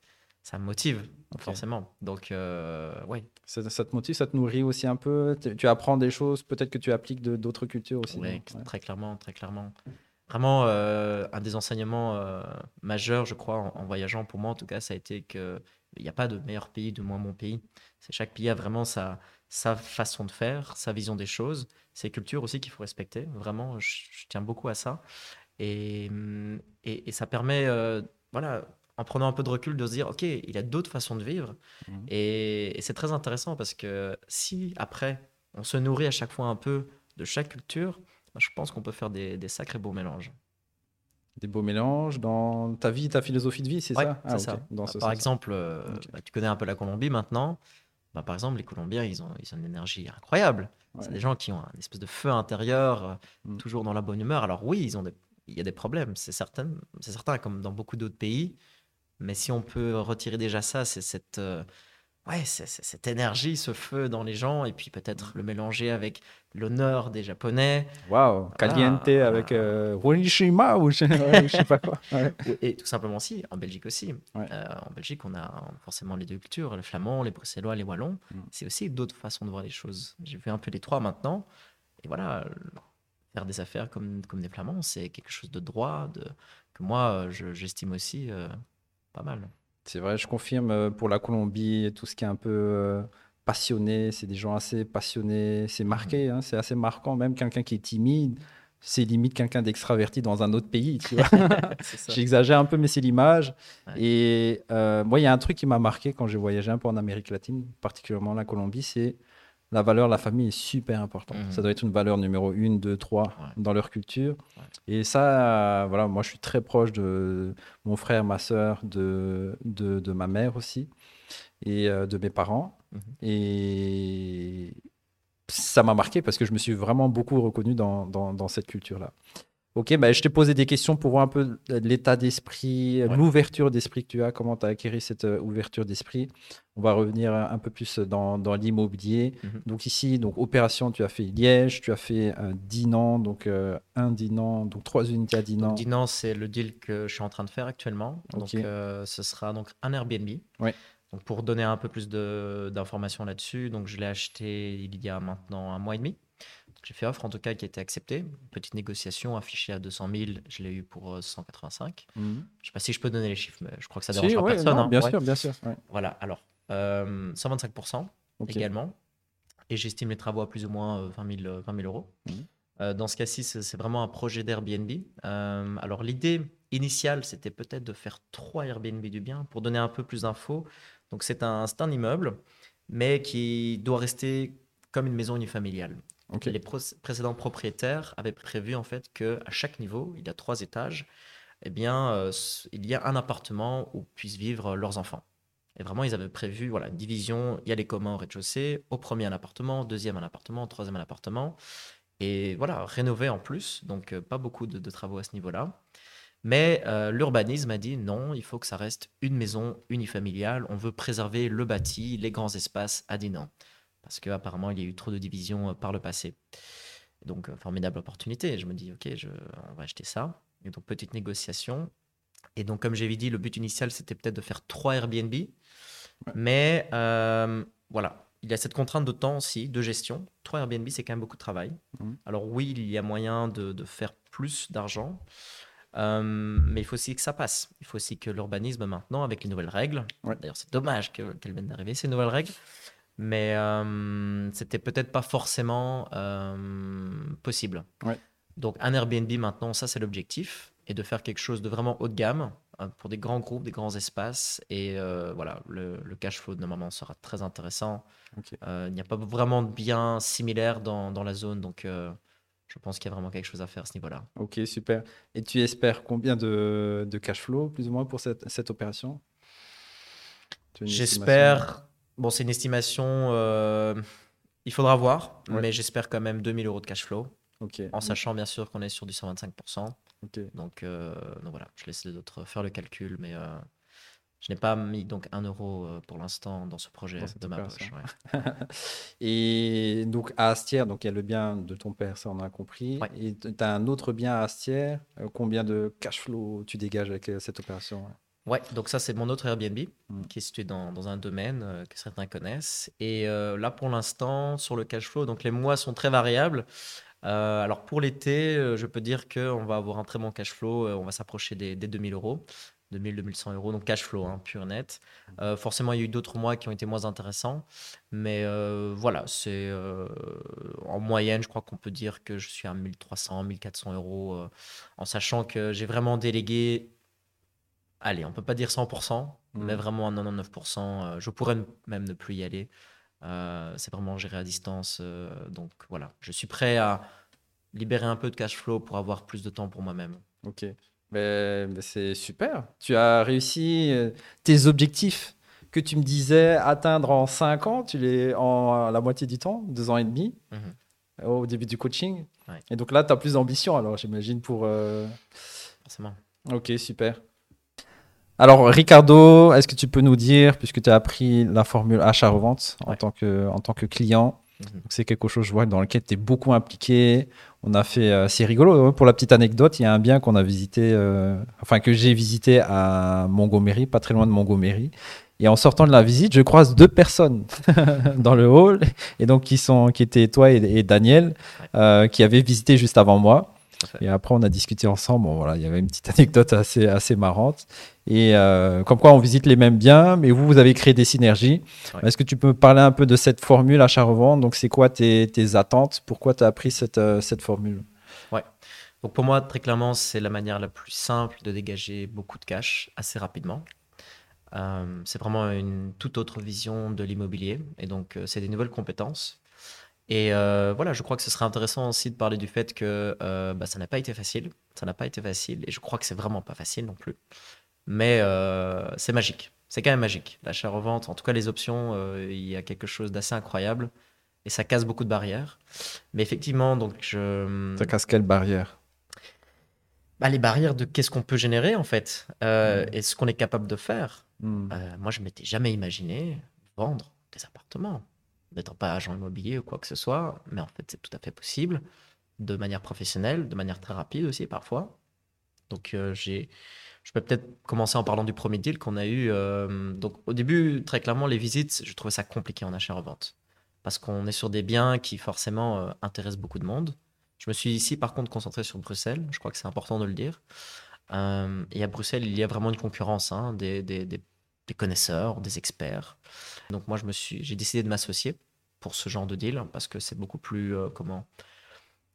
ça me motive, forcément. Donc, euh, oui. Ça, te motive, ça te nourrit aussi un peu? Tu apprends des choses, peut-être que tu appliques d'autres cultures aussi Oui, très clairement, très clairement. Vraiment, euh, un des enseignements euh, majeurs, je crois, en, voyageant, pour moi en tout cas, ça a été qu'il n'y a pas de meilleur pays, de moins mon pays. Chaque pays a vraiment sa, sa façon de faire, sa vision des choses, ses cultures aussi qu'il faut respecter. Vraiment, je, tiens beaucoup à ça. Et, et, et ça permet, voilà, en prenant un peu de recul, de se dire, OK, il y a d'autres façons de vivre. Mmh. Et, c'est très intéressant parce que si après, on se nourrit à chaque fois un peu de chaque culture, bah, je pense qu'on peut faire des, sacrés beaux mélanges. Des beaux mélanges dans ta vie, ta philosophie de vie, c'est ça, ah, ça. Bah, par exemple, euh, bah, tu connais un peu la Colombie maintenant. par exemple, les Colombiens, ils ont, ils ont une énergie incroyable. C'est des gens qui ont un espèce de feu intérieur, euh, mmh. toujours dans la bonne humeur. Alors oui, ils ont il y a des problèmes, c'est certain, c'est certain, comme dans beaucoup d'autres pays. Mais si on peut retirer déjà ça, c'est cette, euh, ouais, cette énergie, ce feu dans les gens, et puis peut-être le mélanger avec l'honneur des Japonais. Waouh, caliente avec euh, ou je, sais pas quoi. <laughs> Et tout simplement si, en Belgique aussi. Euh, en Belgique, on a forcément les deux cultures, les Flamands, les Bruxellois, les Wallons. Mm. C'est aussi d'autres façons de voir les choses. J'ai vu un peu les trois maintenant. Et voilà, faire des affaires comme, comme des Flamands, c'est quelque chose de droit, de, que moi, j'estime aussi pas mal. C'est vrai, je confirme euh, pour la Colombie, tout ce qui est un peu euh, passionné, c'est des gens assez passionnés, c'est marqué, hein, c'est assez marquant, même quelqu'un qui est timide, c'est limite quelqu'un d'extraverti dans un autre pays, tu vois. <laughs> <laughs> J'exagère un peu, mais c'est l'image. Et euh, moi, il y a un truc qui m'a marqué quand j'ai voyagé un peu en Amérique latine, particulièrement la Colombie, c'est la valeur de la famille est super importante. Mhm. Ça doit être une valeur numéro une, deux, trois dans leur culture. Et ça, voilà, moi, je suis très proche de mon frère, ma soeur, de, de, ma mère aussi, et euh, de mes parents. Mhm. Et ça m'a marqué parce que je me suis vraiment beaucoup reconnu dans, dans, cette culture-là. Ok, bah, je t'ai posé des questions pour voir un peu l'état d'esprit, l'ouverture d'esprit que tu as, comment tu as acquis cette euh, ouverture d'esprit. On va revenir un peu plus dans, dans l'immobilier. Mhm. Donc ici, donc opération, tu as fait Liège, tu as fait euh, Dinan, donc euh, un Dinan, donc trois unités à Dinan. Dinan, c'est le deal que je suis en train de faire actuellement. Donc ce sera donc un Airbnb. Ouais. Donc pour donner un peu plus d'informations là-dessus, donc je l'ai acheté il y a maintenant un mois et demi. J'ai fait offre en tout cas qui a été acceptée. Petite négociation affichée à 200 000, je l'ai eu pour 185. Euh, mhm. Je ne sais pas si je peux donner les chiffres, mais je crois que ça dérange pas personne. Hein. Bien sûr, bien sûr. Voilà, alors 125% euh, également. Et j'estime les travaux à plus ou moins 20 000, 20 000 euros. Mhm. dans ce cas-ci, c'est vraiment un projet d'Airbnb. alors l'idée initiale, c'était peut-être de faire trois Airbnb du bien pour donner un peu plus d'infos. Donc c'est un, un immeuble, mais qui doit rester comme une maison unifamiliale. Les précédents propriétaires avaient prévu en fait que à chaque niveau, il y a trois étages, eh bien, euh, il y a un appartement où puissent vivre leurs enfants. Et vraiment, ils avaient prévu voilà, une division. Il y a les communs au rez-de-chaussée. Au premier, un appartement. Deuxième, un appartement. Troisième, un appartement. Et voilà, rénover en plus. Donc, euh, pas beaucoup de, travaux à ce niveau-là. Mais euh, l'urbanisme a dit non, il faut que ça reste une maison unifamiliale. On veut préserver le bâti, les grands espaces à Dinan. Parce qu'apparemment, il y a eu trop de divisions euh, par le passé. Donc, euh, formidable opportunité. Je me dis, OK, je, on va acheter ça. Et donc, petite négociation. Et donc, comme j'avais dit, le but initial, c'était peut-être de faire trois Airbnb. Mais voilà, il y a cette contrainte de temps aussi, de gestion. Trois Airbnb, c'est quand même beaucoup de travail. Mmh. Alors oui, il y a moyen de, de faire plus d'argent. Euh, mais il faut aussi que ça passe. Il faut aussi que l'urbanisme maintenant, avec les nouvelles règles, d'ailleurs c'est dommage qu'elles viennent d'arriver, ces nouvelles règles, mais euh, c'était peut-être pas forcément euh, possible. Donc un Airbnb maintenant, ça c'est l'objectif, et de faire quelque chose de vraiment haut de gamme pour des grands groupes, des grands espaces, et voilà, le, cash flow normalement sera très intéressant. il n'y a pas vraiment de biens similaires dans, dans la zone, donc je pense qu'il y a vraiment quelque chose à faire à ce niveau-là. Ok, super. Et tu espères combien de, cash flow, plus ou moins, pour cette, opération? J'espère. Bon, c'est une estimation. Euh, il faudra voir, mais j'espère quand même 2000 euros de cash flow. Ok. En sachant bien sûr qu'on est sur du 125%. Donc, euh, donc voilà, je laisse les autres faire le calcul, mais euh, je n'ai pas mis donc un euro euh, pour l'instant dans ce projet de ma poche. <laughs> et donc à Astière, donc il y a le bien de ton père, ça on a compris. Et tu as un autre bien à Astière. Combien de cash flow tu dégages avec cette opération Ouais, donc ça c'est mon autre Airbnb mm. qui est situé dans, dans un domaine que certains connaissent. Et là pour l'instant, sur le cash flow, donc les mois sont très variables. alors pour l'été, je peux dire qu'on va avoir un très bon cash flow, on va s'approcher des, des 2000 euros. 2000, 2100 euros, donc cash flow, hein, pur net. Euh, forcément, il y a eu d'autres mois qui ont été moins intéressants, mais euh, voilà, c'est euh, en moyenne, je crois qu'on peut dire que je suis à 1300, 1400 euros, en sachant que j'ai vraiment délégué, allez, on peut pas dire 100%, mmh. mais vraiment à 99%. je pourrais même ne plus y aller. c'est vraiment géré à distance, donc voilà, je suis prêt à libérer un peu de cash flow pour avoir plus de temps pour moi-même. Ok. Ben, ben, c'est super. Tu as réussi euh, tes objectifs que tu me disais atteindre en 5 ans, tu l'es en la moitié du temps, 2 ans et demi, mhm. au début du coaching. Et donc là, tu as plus d'ambition, alors j'imagine, pour. Euh, Forcément. Ok, super. Alors, Ricardo, est-ce que tu peux nous dire, puisque tu as appris la formule achat-revente en, tant que, en tant que client, Mhm. C'est quelque chose, je vois, dans lequel tu es beaucoup impliqué. On a fait, euh, c'est rigolo, hein, pour la petite anecdote, il y a un bien qu'on a visité, euh, enfin que j'ai visité à Montgomery, pas très loin de Montgomery. Et en sortant de la visite, je croise deux personnes <laughs> dans le hall, et donc qui, sont, qui étaient toi et, Daniel, euh, qui avaient visité juste avant moi. Et après, on a discuté ensemble. Bon, voilà, il y avait une petite <laughs> anecdote assez, assez marrante. Et euh, comme quoi, on visite les mêmes biens, mais vous, vous avez créé des synergies. Est-ce que tu peux me parler un peu de cette formule achat-revente Donc, c'est quoi tes, tes, attentes? Pourquoi tu as appris cette, euh, cette formule? Ouais. Donc pour moi, très clairement, c'est la manière la plus simple de dégager beaucoup de cash assez rapidement. Euh, c'est vraiment une toute autre vision de l'immobilier. Et donc, c'est des nouvelles compétences. Et euh, voilà, je crois que ce serait intéressant aussi de parler du fait que bah, ça n'a pas été facile. Ça n'a pas été facile. Et je crois que c'est vraiment pas facile non plus. Mais c'est magique. C'est quand même magique. L'achat-revente, en tout cas les options, il y a quelque chose d'assez incroyable. Et ça casse beaucoup de barrières. Mais effectivement, donc je... Ça casse quelle barrière? Bah, Les barrières de qu'est-ce qu'on peut générer en fait. Euh, et ce qu'on est capable de faire. Hmm. Euh, moi, je m'étais jamais imaginé vendre des appartements, n'étant pas agent immobilier ou quoi que ce soit, mais en fait, c'est tout à fait possible, de manière professionnelle, de manière très rapide aussi parfois. Donc, euh, je peux peut-être commencer en parlant du premier deal qu'on a eu. Euh, donc, au début, très clairement, les visites, je trouvais ça compliqué en achat-revente, parce qu'on est sur des biens qui forcément intéressent beaucoup de monde. Je me suis ici, par contre, concentré sur Bruxelles. Je crois que c'est important de le dire. et à Bruxelles, il y a vraiment une concurrence hein, des, des connaisseurs, des experts. Donc moi, je me suis, j'ai décidé de m'associer pour ce genre de deal parce que c'est beaucoup plus euh, comment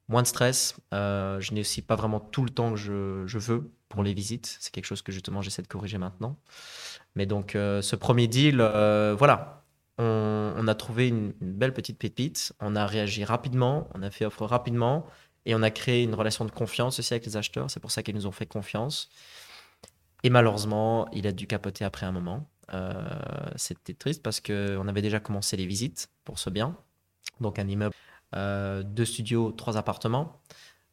moins de stress. Euh, je n'ai aussi pas vraiment tout le temps que je, veux pour les visites. C'est quelque chose que justement j'essaie de corriger maintenant. Mais donc euh, ce premier deal, voilà, on, on, a trouvé une, une, belle petite pépite. On a réagi rapidement, on a fait offre rapidement et on a créé une relation de confiance aussi avec les acheteurs. C'est pour ça qu'ils nous ont fait confiance. Et malheureusement, il a dû capoter après un moment. Euh, c'était triste parce qu'on avait déjà commencé les visites pour ce bien. Donc un immeuble, euh, deux studios, trois appartements.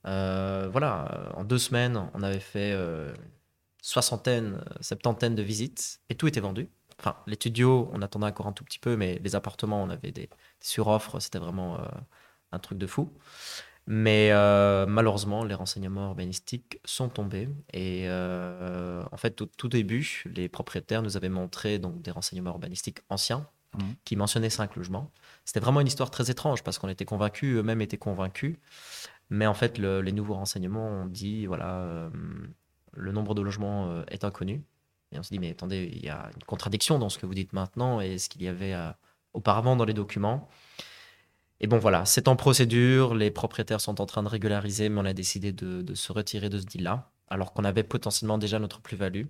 Euh, voilà, en deux semaines, on avait fait soixantaine, septantaine de visites et tout était vendu. Enfin, les studios, on attendait encore un tout petit peu, mais les appartements, on avait des, des suroffres, c'était vraiment un truc de fou. Mais euh, malheureusement, les renseignements urbanistiques sont tombés. Et euh, en fait, au tout début, les propriétaires nous avaient montré donc, des renseignements urbanistiques anciens mmh. qui mentionnaient cinq logements. C'était vraiment une histoire très étrange parce qu'on était convaincus, eux-mêmes étaient convaincus. Mais en fait, le, les nouveaux renseignements ont dit voilà, euh, le nombre de logements est inconnu. Et on se dit mais attendez, il y a une contradiction dans ce que vous dites maintenant et ce qu'il y avait auparavant dans les documents. Et bon, voilà, c'est en procédure, les propriétaires sont en train de régulariser, mais on a décidé de, se retirer de ce deal-là, alors qu'on avait potentiellement déjà notre plus-value.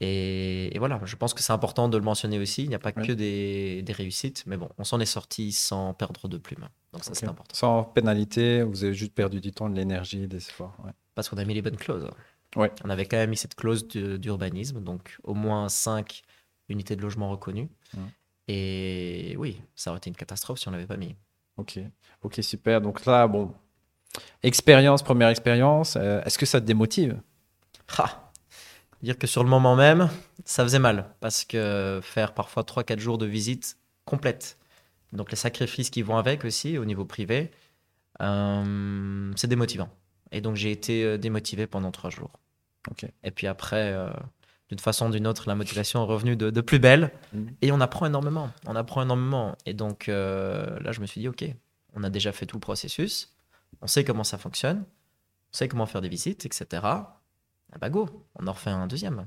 Et, voilà, je pense que c'est important de le mentionner aussi. Il n'y a pas que des, réussites, mais bon, on s'en est sorti sans perdre de plume. Donc ça, c'est important. Sans pénalité, vous avez juste perdu du temps, de l'énergie, des efforts. Parce qu'on a mis les bonnes clauses. Ouais. On avait quand même mis cette clause d'urbanisme, donc au moins 5 unités de logement reconnues. Et oui, ça aurait été une catastrophe si on ne l'avait pas mis. Ok, ok, super. Donc là, bon, expérience, première expérience, euh, est-ce que ça te démotive? Ah, Dire que sur le moment même, ça faisait mal parce que faire parfois 3-4 jours de visite complète, donc les sacrifices qui vont avec aussi au niveau privé, euh, c'est démotivant. Et donc j'ai été euh, démotivé pendant 3 jours. Ok. Et puis après, d'une façon ou d'une autre, la motivation est revenue de, de plus belle. Mmh. Et on apprend énormément. On apprend énormément. Et donc euh, là, je me suis dit, OK, on a déjà fait tout le processus. On sait comment ça fonctionne. On sait comment faire des visites, etc. Ah bah go, on en refait un deuxième.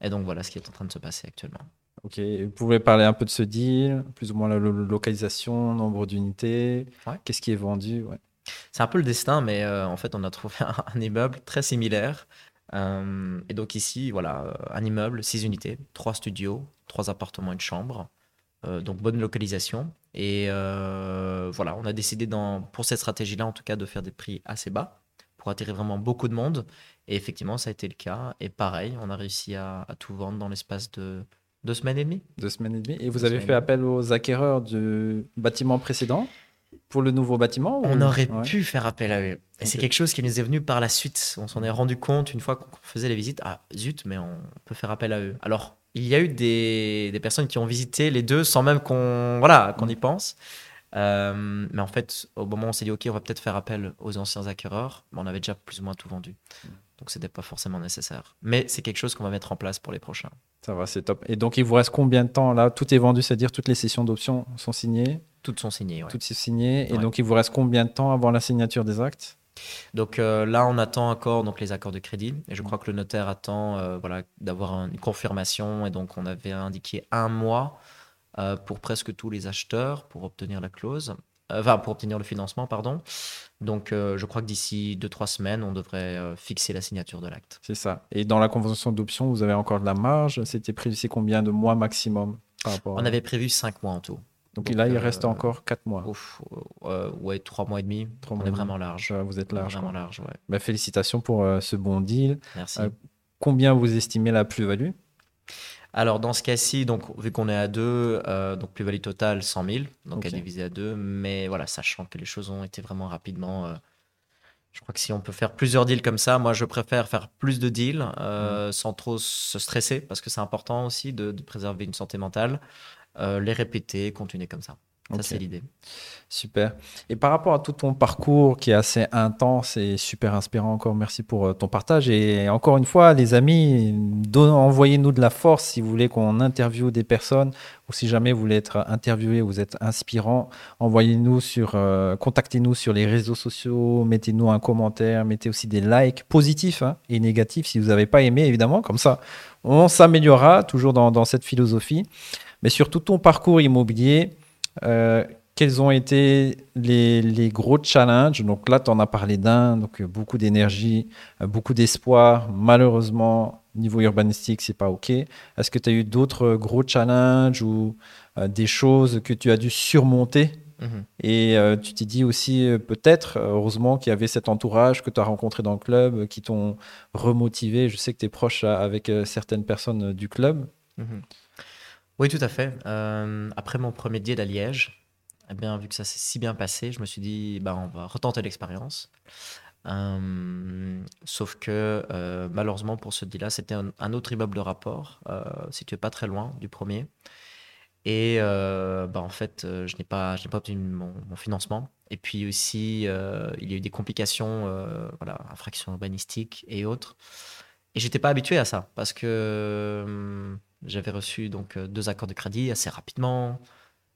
Et donc voilà ce qui est en train de se passer actuellement. Ok, vous pouvez parler un peu de ce deal, plus ou moins la localisation, nombre d'unités, ouais. qu'est-ce qui est vendu ouais. C'est un peu le destin, mais euh, en fait, on a trouvé <laughs> un, un immeuble très similaire euh, et donc ici, voilà, euh, un immeuble, 6 unités, 3 studios, 3 appartements, une chambre. Euh, donc bonne localisation. Et euh, voilà, on a décidé dans, pour cette stratégie-là, en tout cas, de faire des prix assez bas pour attirer vraiment beaucoup de monde. Et effectivement, ça a été le cas. Et pareil, on a réussi à, à tout vendre dans l'espace de deux semaines et demie. Deux semaines et demie. Et vous deux avez fait appel aux acquéreurs du bâtiment précédent? Pour le nouveau bâtiment On ou... aurait ouais. pu faire appel à eux. Et okay. c'est quelque chose qui nous est venu par la suite. On s'en est rendu compte une fois qu'on faisait les visites. Ah, zut, mais on peut faire appel à eux. Alors, il y a eu des, des personnes qui ont visité les deux sans même qu'on voilà, qu'on y pense. Euh, mais en fait, au moment où on s'est dit, OK, on va peut-être faire appel aux anciens acquéreurs, mais on avait déjà plus ou moins tout vendu. Donc, ce n'était pas forcément nécessaire. Mais c'est quelque chose qu'on va mettre en place pour les prochains. Ça va, c'est top. Et donc, il vous reste combien de temps là? Tout est vendu, c'est-à-dire toutes les sessions d'options sont signées? Toutes sont signées, ouais. Toutes sont signées. Et ouais. donc, il vous reste combien de temps avant la signature des actes? Donc euh, là, on attend encore donc, les accords de crédit. Et je crois que le notaire attend euh, voilà, d'avoir une confirmation. Et donc, on avait indiqué un mois euh, pour presque tous les acheteurs pour obtenir la clause. enfin pour obtenir le financement, pardon. Donc je crois que d'ici 2-3 semaines, on devrait fixer la signature de l'acte. C'est ça. Et dans la convention d'option, vous avez encore de la marge? C'était prévu c'est combien de mois maximum par rapport On avait prévu 5 mois en tout. Donc, là, il reste encore 4 mois. Ouf, ouais, 3 mois et demi. on est vraiment large. vous êtes large. Vraiment large, ouais. Bah, félicitations pour ce bon deal. Merci. combien vous estimez la plus-value? Alors dans ce cas-ci, donc vu qu'on est à deux, euh, donc plus-value totale 100 000, donc à diviser à deux, mais voilà, sachant que les choses ont été vraiment rapidement. Euh, je crois que si on peut faire plusieurs deals comme ça, moi je préfère faire plus de deals euh, mm. sans trop se stresser parce que c'est important aussi de, de, préserver une santé mentale, les répéter, continuer comme ça. Ça, c'est l'idée. Super. Et par rapport à tout ton parcours qui est assez intense et super inspirant, encore merci pour euh, ton partage. Et encore une fois, les amis, envoyez-nous de la force si vous voulez qu'on interviewe des personnes ou si jamais vous voulez être interviewé, vous êtes inspirant, envoyez-nous sur, euh, contactez-nous sur les réseaux sociaux, mettez-nous un commentaire, mettez aussi des likes positifs hein, et négatifs si vous n'avez pas aimé, évidemment. Comme ça, on s'améliorera toujours dans, dans cette philosophie. Mais sur tout ton parcours immobilier, euh, quels ont été les, gros challenges? Donc là, tu en as parlé d'un, donc euh, beaucoup d'énergie, euh, beaucoup d'espoir. Malheureusement, niveau urbanistique, c'est pas OK. Est-ce que tu as eu d'autres gros challenges ou des choses que tu as dû surmonter? Mhm. Et tu t'es dit aussi, peut-être, heureusement qu'il y avait cet entourage que tu as rencontré dans le club, qui t'ont remotivé. Je sais que tu es proche avec certaines personnes du club. Mhm. Oui, tout à fait. Euh, après mon premier deal à Liège, eh bien, vu que ça s'est si bien passé, je me suis dit, bah, on va retenter l'expérience. Euh, sauf que euh, malheureusement pour ce deal-là, c'était un, autre immeuble de rapport, situé pas très loin du premier. Et bah, en fait, je n'ai pas, pas obtenu mon, financement. Et puis aussi, il y a eu des complications, voilà, infractions urbanistiques et autres. Et j'étais pas habitué à ça parce que j'avais reçu donc euh, deux accords de crédit assez rapidement.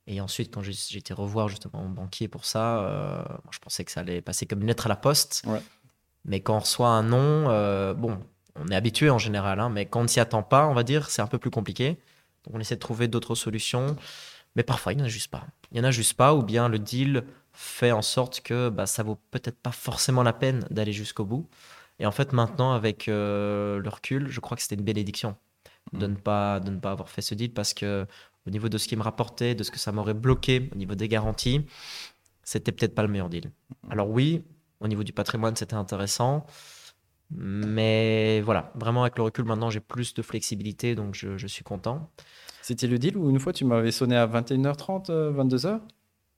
Et ensuite, quand j'ai été revoir justement mon banquier pour ça, euh, je pensais que ça allait passer comme une lettre à la poste. Mais quand on reçoit un non, euh, bon, on est habitué en général, hein, mais quand on ne s'y attend pas, on va dire, c'est un peu plus compliqué. Donc on essaie de trouver d'autres solutions. Mais parfois, il n'y en a juste pas. Il n'y en a juste pas, ou bien le deal fait en sorte que bah, ça vaut peut-être pas forcément la peine d'aller jusqu'au bout. Et en fait, maintenant, avec le recul, je crois que c'était une bénédiction de, mm. ne pas, de ne pas avoir fait ce deal parce que au niveau de ce qui me rapportait, de ce que ça m'aurait bloqué au niveau des garanties, c'était peut-être pas le meilleur deal. Mm. Alors oui, au niveau du patrimoine, c'était intéressant. Mais voilà, vraiment avec le recul, maintenant j'ai plus de flexibilité, donc je, je suis content. C'était le deal où une fois tu m'avais sonné à 21h30, 22h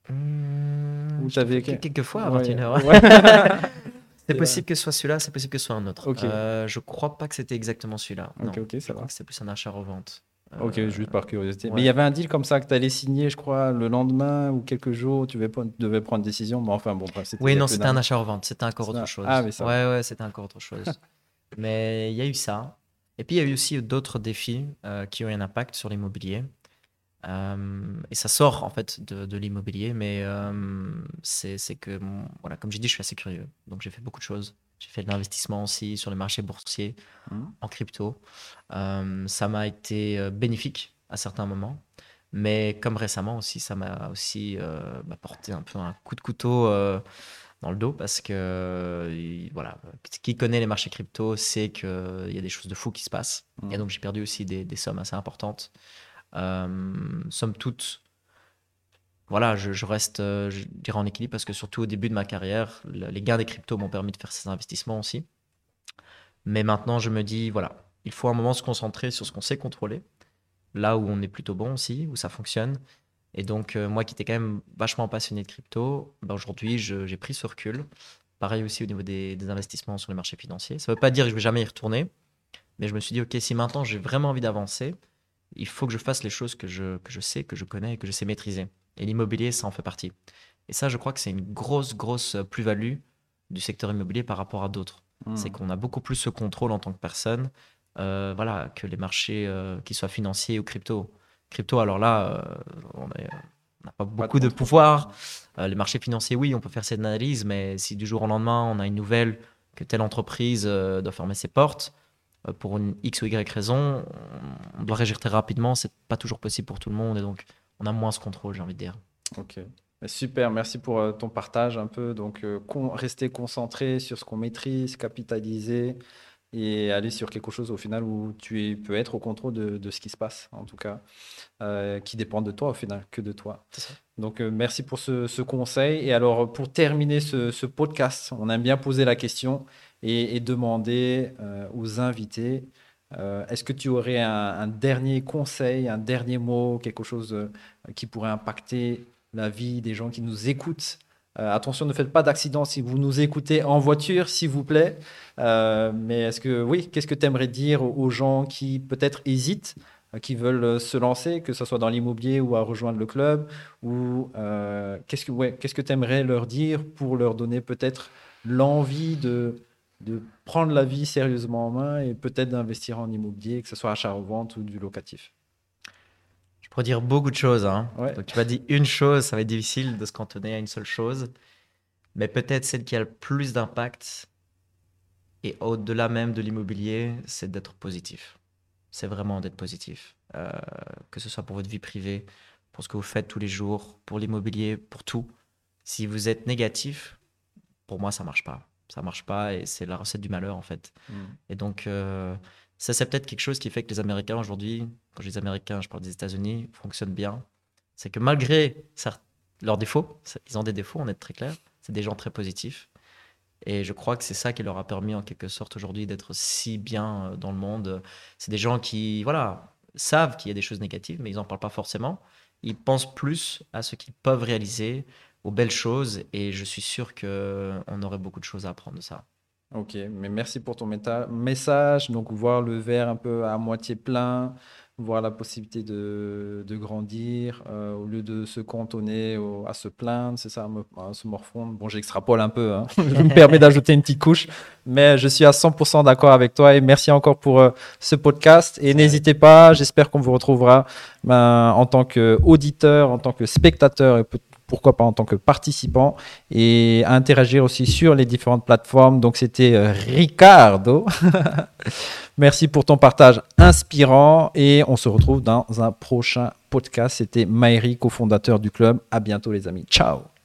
mmh, Ou Quelques fois à 21h. <laughs> C'est possible que ce soit celui-là, c'est possible que ce soit un autre. Euh, je crois pas que c'était exactement celui-là. Ok, ok, ça va. C'est plus un achat-revente. Ok, euh, juste par curiosité. Mais il y avait un deal comme ça que tu allais signer, je crois, le lendemain ou quelques jours, tu devais prendre décision. Mais enfin, bon, Oui, non, c'était un achat-revente, c'était encore autre chose. Ah, mais ça. Ouais, ouais, c'était encore autre chose. <laughs> mais il y a eu ça. Et puis, il y a eu aussi d'autres défis euh, qui ont eu un impact sur l'immobilier. Euh, et ça sort en fait de, l'immobilier, mais euh, c'est que, voilà, comme j'ai dit, je suis assez curieux. Donc j'ai fait beaucoup de choses. J'ai fait de l'investissement aussi sur les marchés boursiers, mmh. en crypto. Euh, ça m'a été bénéfique à certains moments. Mais comme récemment aussi, ça m'a aussi bah, porté un peu un coup de couteau dans le dos parce que voilà, qui connaît les marchés crypto sait qu'il y a des choses de fou qui se passent. Mmh. Et donc j'ai perdu aussi des, des sommes assez importantes. Euh, somme toute, voilà, je, reste, euh, je dirais, en équilibre parce que surtout au début de ma carrière, les gains des cryptos m'ont permis de faire ces investissements aussi. Mais maintenant, je me dis, voilà, il faut un moment se concentrer sur ce qu'on sait contrôler, là où on est plutôt bon aussi, où ça fonctionne. Et donc, euh, moi qui étais quand même vachement passionné de crypto, ben aujourd'hui, j'ai pris ce recul. Pareil aussi au niveau des, des, investissements sur les marchés financiers. Ça ne veut pas dire que je vais jamais y retourner, mais je me suis dit, OK, si maintenant j'ai vraiment envie d'avancer, il faut que je fasse les choses que je, que je sais, que je connais et que je sais maîtriser. Et l'immobilier, ça en fait partie. Et ça, je crois que c'est une grosse, grosse plus-value du secteur immobilier par rapport à d'autres. Hmm. C'est qu'on a beaucoup plus ce contrôle en tant que personne euh, voilà, que les marchés, euh, qui soient financiers ou crypto. Crypto, alors là, euh, on n'a pas beaucoup de, pouvoir. les marchés financiers, oui, on peut faire cette analyse, mais si du jour au lendemain, on a une nouvelle que telle entreprise doit fermer ses portes, euh, pour une X ou Y raison, on doit réagir très rapidement. C'est pas toujours possible pour tout le monde et donc on a moins ce contrôle, j'ai envie de dire. Ok. Super, merci pour euh, ton partage un peu. Donc, euh, rester concentré sur ce qu'on maîtrise, capitaliser et aller sur quelque chose au final où tu peux être au contrôle de, ce qui se passe, en tout cas, euh, qui dépend de toi au final, que de toi. Donc, merci pour ce, conseil. Et alors, pour terminer ce, podcast, on aime bien poser la question et, demander aux invités est-ce que tu aurais un, dernier conseil, un dernier mot, quelque chose qui pourrait impacter la vie des gens qui nous écoutent? Euh, attention, ne faites pas d'accident si vous nous écoutez en voiture, s'il vous plaît. Euh, mais est-ce que, oui, qu'est-ce que tu aimerais dire aux gens qui peut-être hésitent, euh, qui veulent se lancer, que ce soit dans l'immobilier ou à rejoindre le club Ou qu'est-ce que ouais, qu'est-ce que tu aimerais leur dire pour leur donner peut-être l'envie de, de prendre la vie sérieusement en main et peut-être d'investir en immobilier, que ce soit achat-revente ou du locatif je pourrais dire beaucoup de choses. Hein. Donc, tu m'as dit une chose, ça va être difficile de se cantonner à une seule chose. Mais peut-être celle qui a le plus d'impact, et au-delà même de l'immobilier, c'est d'être positif. C'est vraiment d'être positif. Euh, que ce soit pour votre vie privée, pour ce que vous faites tous les jours, pour l'immobilier, pour tout. Si vous êtes négatif, pour moi, ça marche pas. Ça marche pas et c'est la recette du malheur, en fait. Mm. Et donc, euh, ça, c'est peut-être quelque chose qui fait que les Américains aujourd'hui, quand je dis Américains, je parle des États-Unis, fonctionnent bien. C'est que malgré leurs défauts, ils ont des défauts, on est très clair, c'est des gens très positifs. Et je crois que c'est ça qui leur a permis en quelque sorte aujourd'hui d'être si bien euh, dans le monde. C'est des gens qui, voilà, savent qu'il y a des choses négatives, mais ils n'en parlent pas forcément. Ils pensent plus à ce qu'ils peuvent réaliser, aux belles choses, et je suis sûr qu'on aurait beaucoup de choses à apprendre de ça. Ok, mais merci pour ton message. Donc, voir le verre un peu à moitié plein, voir la possibilité de, de grandir euh, au lieu de se cantonner à se plaindre, c'est ça, à, se morfondre. Bon, j'extrapole un peu, hein. <laughs> je me permets d'ajouter une petite couche, mais je suis à 100% d'accord avec toi et merci encore pour euh, ce podcast. Et n'hésitez pas, j'espère qu'on vous retrouvera ben, en tant qu'auditeur, en tant que spectateur et pourquoi pas en tant que participant et à interagir aussi sur les différentes plateformes. Donc c'était euh, Ricardo. <laughs> Merci pour ton partage inspirant et on se retrouve dans un prochain podcast. C'était Maëri, cofondateur du club. À bientôt les amis. Ciao.